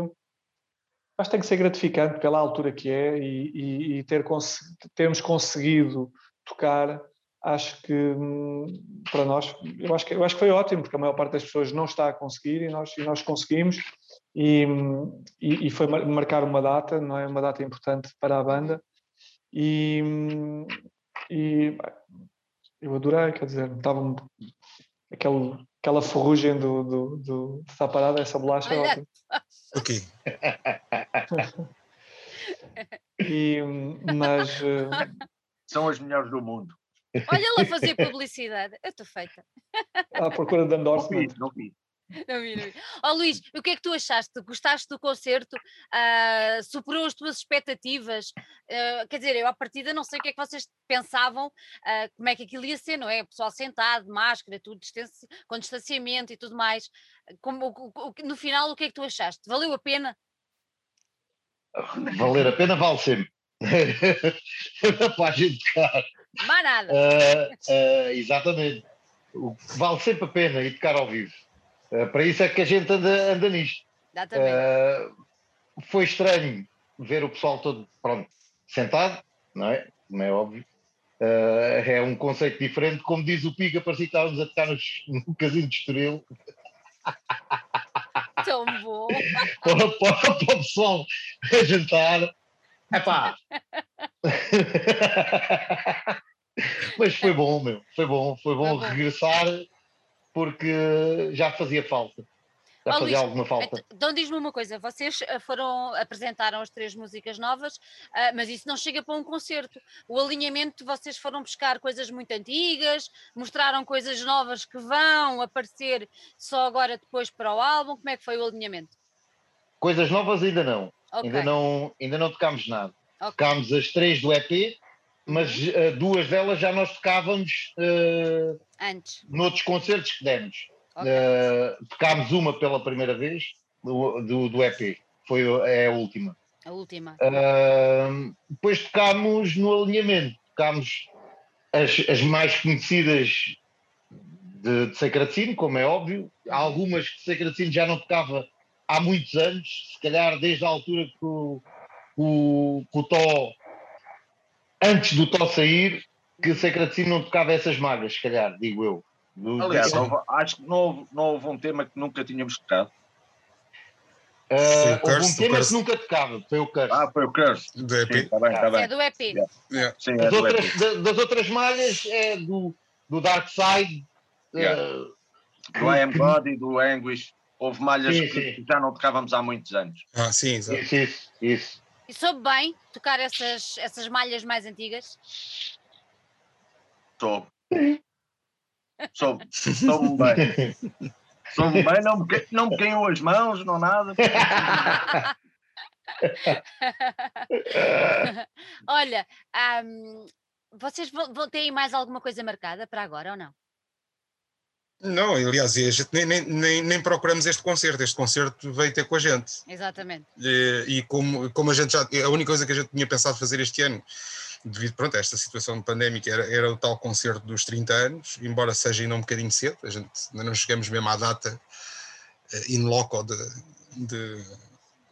acho que tem que ser gratificante pela altura que é e, e, e ter cons termos conseguido tocar acho que hum, para nós eu acho que eu acho que foi ótimo porque a maior parte das pessoas não está a conseguir e nós e nós conseguimos. E, hum, e, e foi marcar uma data não é? Uma data importante para a banda. E, hum, e eu adorei quer dizer estava aquele, aquela ferrugem do, do, do, da parada essa bolacha é ótima. ok. E, mas são as melhores do mundo Olha lá fazer publicidade. Eu estou feita. À procura de endorsement. Não vi, não vi. Não vi, Oh, Luís, o que é que tu achaste? Gostaste do concerto? Uh, superou as tuas expectativas? Uh, quer dizer, eu à partida não sei o que é que vocês pensavam, uh, como é que aquilo ia ser, não é? O pessoal sentado, máscara, tudo, distanci... com distanciamento e tudo mais. Como, o, o, no final, o que é que tu achaste? Valeu a pena? Valer a pena vale sempre. para a gente tocar. Mais nada. Uh, uh, exatamente. O que vale sempre a pena ir tocar ao vivo. Uh, para isso é que a gente anda, anda nisto. Exatamente. foi estranho ver o pessoal todo pronto, sentado, não é? Como é óbvio. é um conceito diferente. Como diz o Pica, parecia que estávamos a tocar no casino de Estoril. Tão bom. para, para, para o pessoal a jantar Epá! Mas foi bom, meu. Foi bom, foi bom, foi bom. regressar porque já fazia falta. Já oh, fazia Luís, alguma falta. Então diz-me uma coisa, vocês eh, foram, apresentaram as três músicas novas, uh, mas isso não chega para um concerto. O alinhamento, vocês foram buscar coisas muito antigas, mostraram coisas novas que vão aparecer só agora depois para o álbum. Como é que foi o alinhamento? Coisas novas ainda não. Okay. Ainda, não, ainda não tocámos nada. Okay. Tocámos as três do EP, mas uh, duas delas já nós tocávamos uh, antes noutros concertos que demos. Okay. Uh, tocámos uma pela primeira vez do, do, do, EP, foi é a última. A última. Uh, depois tocámos no alinhamento, tocámos as, as mais conhecidas de, de como é óbvio, algumas que Sacratino já não tocava há muitos anos, se calhar desde a altura que o, o, que o Tó, antes do Tó sair, que o Secretino não tocava essas malhas, se calhar, digo eu. Do, Aliás, houve, acho que não houve, não houve um tema que nunca tínhamos tocado. Uh, houve um tema que nunca tocava, foi o Curse. Ah, foi o Curse. Do EP. Sim, tá bem, tá bem. É do EP. Yeah. Yeah. Sim, é das, outras, EP. das outras malhas é do, do Dark Side. Yeah. Uh, do I Am Body, do Anguish. Houve malhas sim, que sim. já não tocávamos há muitos anos. Ah, sim, exato. Isso, isso, isso. E soube bem tocar essas, essas malhas mais antigas? Soube. Soube. Soube bem. Soube bem, não me, não me caiu as mãos, não nada. Olha, um, vocês vão, vão, têm mais alguma coisa marcada para agora ou não? Não, aliás, a gente nem, nem, nem, nem, procuramos este concerto, este concerto veio ter com a gente. Exatamente. E, e, como, como a gente já. A única coisa que a gente tinha pensado fazer este ano, devido pronto, a esta situação pandémica, era, era o tal concerto dos 30 anos, embora seja ainda um bocadinho cedo, a gente ainda não chegamos mesmo à data uh, in loco de, de,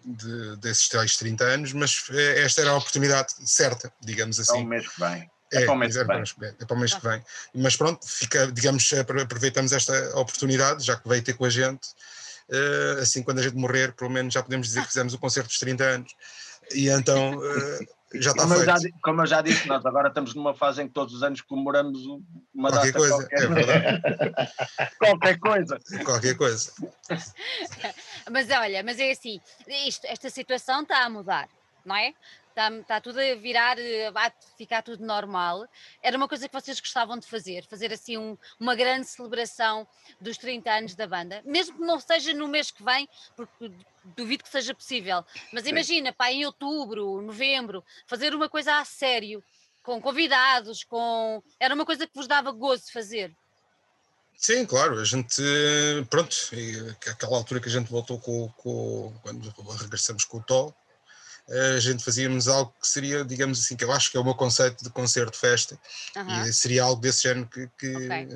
de, desses tais 30 anos, mas eh, esta era a oportunidade certa, digamos assim. É o mês que vem. É, é, para o mês, é, que vem. é para o mês que vem. Mas pronto, fica, digamos, aproveitamos esta oportunidade, já que veio ter com a gente. Uh, assim, quando a gente morrer, pelo menos já podemos dizer que fizemos o concerto dos 30 anos. E então uh, já está como feito. Eu já, como eu já disse, nós agora estamos numa fase em que todos os anos comemoramos uma qualquer data coisa, qualquer. é verdade. qualquer coisa. Qualquer coisa. mas olha, mas é assim, isto, esta situação está a mudar, não é? Está, está tudo a virar, eh, vai ficar tudo normal. Era uma coisa que vocês gostavam de fazer, fazer assim um, uma grande celebração dos 30 anos da banda, mesmo que não seja no mês que vem, porque duvido que seja possível. Mas imagina, pá, em outubro, novembro, fazer uma coisa a sério, com convidados, com. Era uma coisa que vos dava gozo fazer. Sim, claro, a gente, pronto, aquela altura que a gente voltou com, com quando regressamos com o Tó, a gente fazíamos algo que seria, digamos assim, que eu acho que é o meu conceito de concerto-festa, uhum. e seria algo desse género que, que, okay.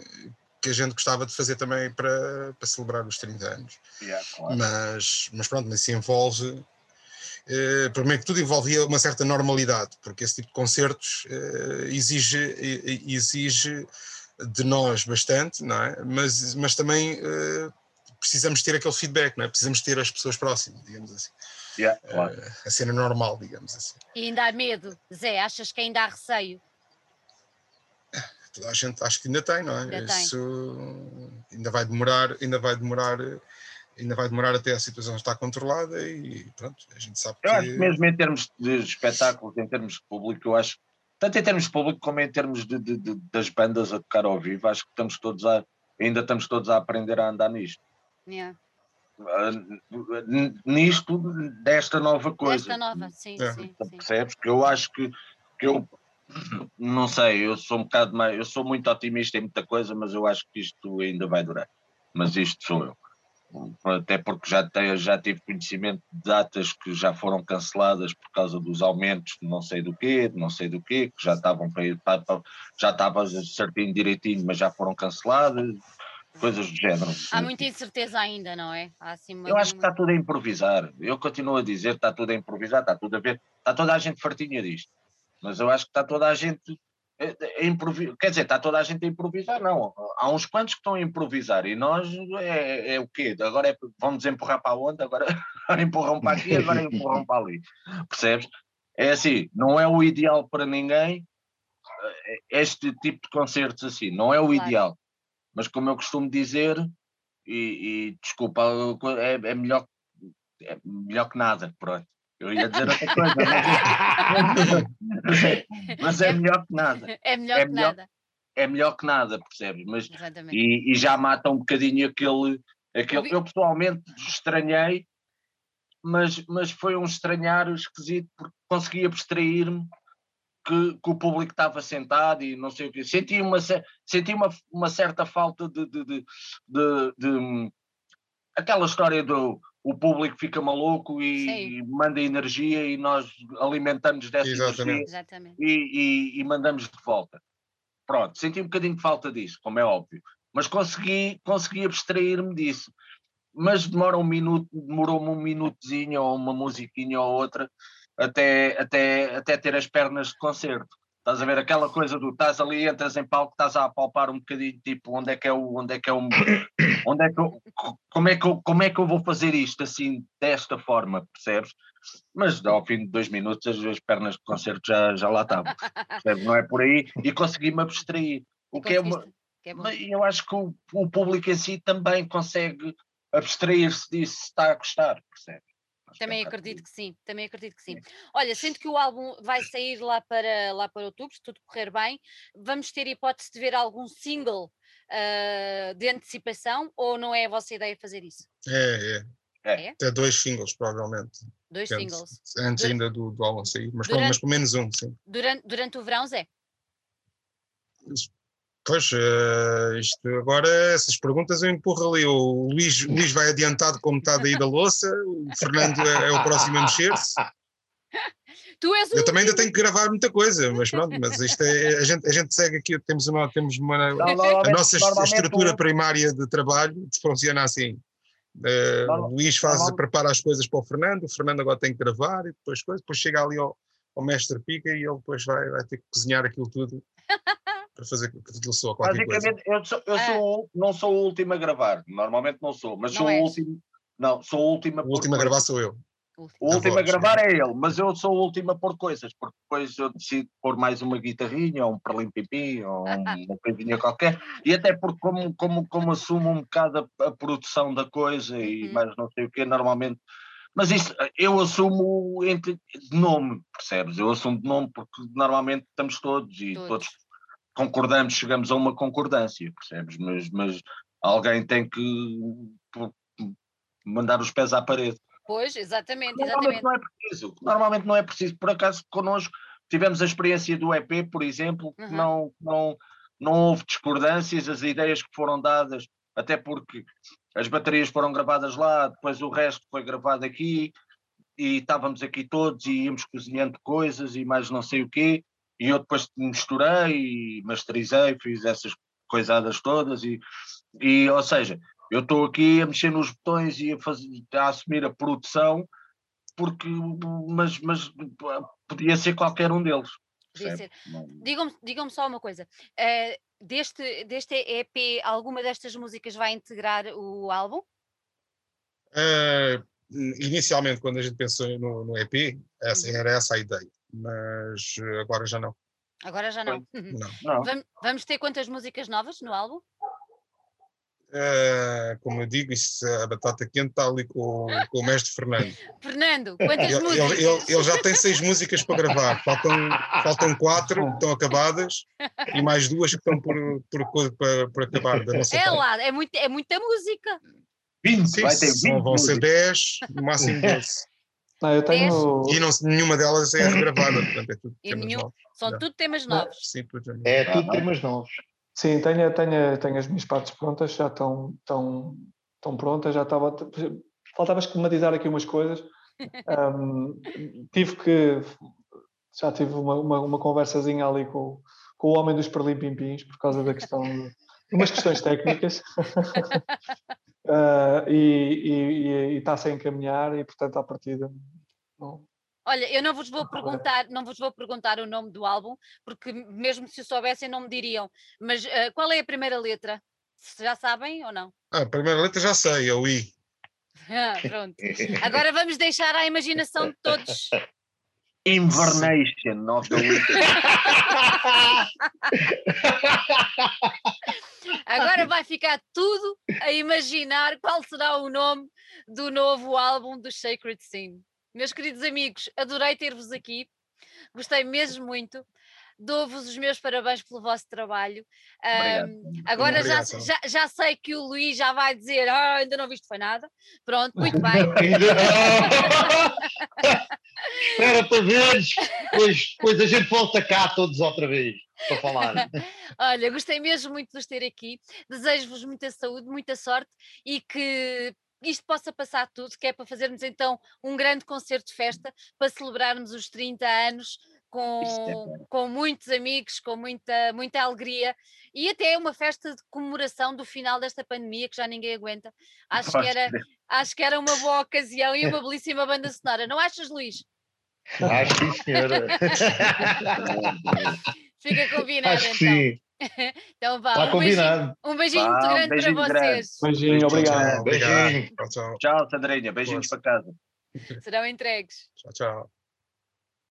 que, a gente gostava de fazer também para, para celebrar os 30 anos. Yeah, claro. mas, mas pronto, mas isso envolve, Uh, primeiro que tudo envolvia uma certa normalidade, porque esse tipo de concertos uh, exige, exige de nós bastante, não é? Mas, mas também uh, precisamos ter aquele feedback, não é? Precisamos ter as pessoas próximas, digamos assim. Yeah, claro. a cena normal, digamos assim. E ainda há medo, Zé? Achas que ainda há receio? Toda a gente acho que ainda tem, não é? Ainda Isso ainda vai demorar, ainda vai demorar ainda vai demorar até a situação estar controlada e pronto, a gente sabe eu que... acho que mesmo em termos de espetáculos, em termos de público, eu acho, tanto em termos de público como em termos de, de, de, das bandas a tocar ao vivo, acho que estamos todos a, ainda estamos todos a aprender a andar nisto. Yeah. Uh, nisto, desta nova coisa. Desta nova, sim, é. sim, sim. Percebes? Que eu acho que, que eu não sei, eu sou um bocado mais, eu sou muito otimista em muita coisa, mas eu acho que isto ainda vai durar. Mas isto sou eu até porque já, tenho, já tive conhecimento de datas que já foram canceladas por causa dos aumentos de não sei do quê, de não sei do quê, que já estavam para ir, para, já estava certinho, direitinho, mas já foram canceladas, coisas do género. Há muita incerteza ainda, não é? Assim Eu acho que está tudo a improvisar, eu continuo a dizer, está tudo a improvisar, está tudo a ver, está toda a gente fartinha disto, mas eu acho que está toda a gente é improvisar, quer dizer, está toda a gente a improvisar, não. Há uns quantos que estão a improvisar e nós é, é o quê? Agora é, vamos empurrar para onde? Agora, agora empurram para aqui, agora empurram para ali. Percebes? É assim, não é o ideal para ninguém é, este tipo de concertos assim, não é o claro. ideal. Mas como eu costumo dizer, e, e desculpa, é, é, melhor, é melhor que nada, pronto. Eu ia dizer outra coisa, mas, é, mas, é, melhor que nada. É melhor é que melhor, nada. É melhor que nada, percebes? Mas, e, e, já mata um bocadinho aquele. aquele eu pessoalmente estranhei, mas, mas foi um estranhar esquisito porque consegui abstrair-me que, que, o público estava sentado e não sei o quê. Senti uma, senti uma, uma certa falta de, de, de, de, de aquela história do o público fica maluco e, e, manda energia e nós alimentamos dessa Exatamente. energia e, e, e, mandamos de volta. Pronto, senti um bocadinho de falta disso, como é óbvio, mas consegui, consegui abstrair-me disso. Mas demora um minuto, demorou-me um minutozinho ou uma musiquinha ou outra até, até, até ter as pernas de concerto. Estás a ver aquela coisa do estás ali, entras em palco, estás a apalpar um bocadinho, tipo, onde é que é o, onde é que é o, onde é que eu, como é que eu, como é que eu vou fazer isto assim, desta forma, percebes? Mas ao fim de dois minutos as, as pernas de concerto já, já lá estavam? Não é por aí, e consegui-me abstrair. O que é uma, que é eu acho que o, o público em si também consegue abstrair-se disso se está a gostar, percebes? Também acredito que sim, também acredito que sim. Olha, sendo que o álbum vai sair lá para, lá para outubro, se tudo correr bem, vamos ter hipótese de ver algum single uh, de antecipação ou não é a vossa ideia fazer isso? É, é. É? Até dois singles, provavelmente. Dois antes, singles. Antes ainda do, do álbum sair, mas, durante, mas pelo menos um, sim. Durante, durante o verão, Zé? Pois, uh, isto agora, essas perguntas eu empurro ali. O Luís, o Luís vai adiantado com metade aí da louça, o Fernando é, é o próximo a mexer-se. eu também ainda tenho que gravar muita coisa, mas pronto, mas isto é, a gente, a gente segue aqui, temos uma, temos uma a nossa estrutura primária de trabalho funciona assim. Uh, o Luís faz, prepara as coisas para o Fernando, o Fernando agora tem que gravar e depois, depois chega ali ao, ao mestre Pica e ele depois vai, vai ter que cozinhar aquilo tudo para fazer sou qualquer Basicamente, coisa. eu, sou, eu é. sou, não sou o último a gravar, normalmente não sou, mas não sou és. o último. Não, sou o último a O último a gravar sou eu. O último a gravar é ele, mas eu sou o último a pôr coisas, porque depois eu decido pôr mais uma guitarrinha, ou um perlim pipi, ou uma coisinha qualquer, e até porque como, como, como assumo um bocado a, a produção da coisa e uhum. mais não sei o quê, normalmente mas isso eu assumo entre, de nome, percebes? Eu assumo de nome porque normalmente estamos todos e todos, todos concordamos, chegamos a uma concordância, percebes? Mas, mas alguém tem que mandar os pés à parede. Pois, exatamente, Normalmente exatamente. não é preciso. Normalmente não é preciso. Por acaso, connosco, tivemos a experiência do EP, por exemplo, uhum. não, não, não houve discordâncias, as ideias que foram dadas, até porque as baterias foram gravadas lá, depois o resto foi gravado aqui, e estávamos aqui todos e íamos cozinhando coisas e mais não sei o quê, e eu depois misturei, masterizei, fiz essas coisadas todas e, e ou seja, eu estou aqui a mexer nos botões e a, fazer, a assumir a produção porque, mas, mas podia ser qualquer um deles. Podia ser. Digam-me digam só uma coisa. Uh, deste, deste EP, alguma destas músicas vai integrar o álbum? Uh, inicialmente, quando a gente pensou no, no EP, essa, uhum. era essa a ideia, mas agora já não. Agora já não. não. não. Vamos, ter quantas músicas novas no álbum? Uh, como eu digo, isso, a batata quente está ali com, com o mestre Fernando. Fernando, quantas ele, músicas? Ele, ele, ele, já tem seis músicas para gravar, faltam, faltam quatro que estão acabadas e mais duas que estão por, por, por, por acabar. Da nossa é lá, é, muito, é muita música. 20, Sim, vai ter 20 vão, vão ser 10, no máximo 12. Não, eu tenho... E não, nenhuma delas é regravada, portanto é tudo temas nenhum, novos. São não. tudo temas novos. Sim, tudo é tudo temas novos. Sim, tenho, tenho, tenho as minhas partes prontas, já estão, estão, estão prontas, já estava. Faltava esquematizar aqui umas coisas. Um, tive que. Já tive uma, uma, uma, conversazinha ali com, com o homem dos perlimpimpins por causa da questão de umas questões técnicas. uh, e está-se a encaminhar e, portanto, à partida. Não, Olha, eu não vos vou perguntar, não vos vou perguntar o nome do álbum, porque mesmo se o soubessem não me diriam. Mas uh, qual é a primeira letra? Já sabem ou não? Ah, a primeira letra já sei, é o I. Ah, pronto. Agora vamos deixar à imaginação de todos. Invernation of the Winter. Agora vai ficar tudo a imaginar qual será o nome do novo álbum do Sacred Scene. Meus queridos amigos, adorei ter-vos aqui, gostei mesmo muito. Dou-vos os meus parabéns pelo vosso trabalho. Um, agora já, já, já, sei que o Luís já vai dizer: ah, ainda não viste foi nada. Pronto, muito bem. Espera para veres, depois, depois a gente volta cá todos outra vez para falar. Olha, gostei mesmo muito de vos ter aqui. Desejo-vos muita saúde, muita sorte e que isto possa passar tudo, que é para fazermos então um grande concerto de festa para celebrarmos os 30 anos com, é com muitos amigos, com muita, muita alegria e até uma festa de comemoração do final desta pandemia que já ninguém aguenta. Acho que era, acho que era uma boa ocasião e uma belíssima banda sonora, não achas, Luís? Acho que senhora. Fica combinado Acho então. Sim. então vá, Está um combinado. beijinho, um beijinho muito grande beijinho para grande. vocês. Beijinho, obrigado. Beijinho. Beijinho. Tchau, tchau. Tchau, Sandrinha. Beijinhos para casa. Serão entregues. Tchau, tchau.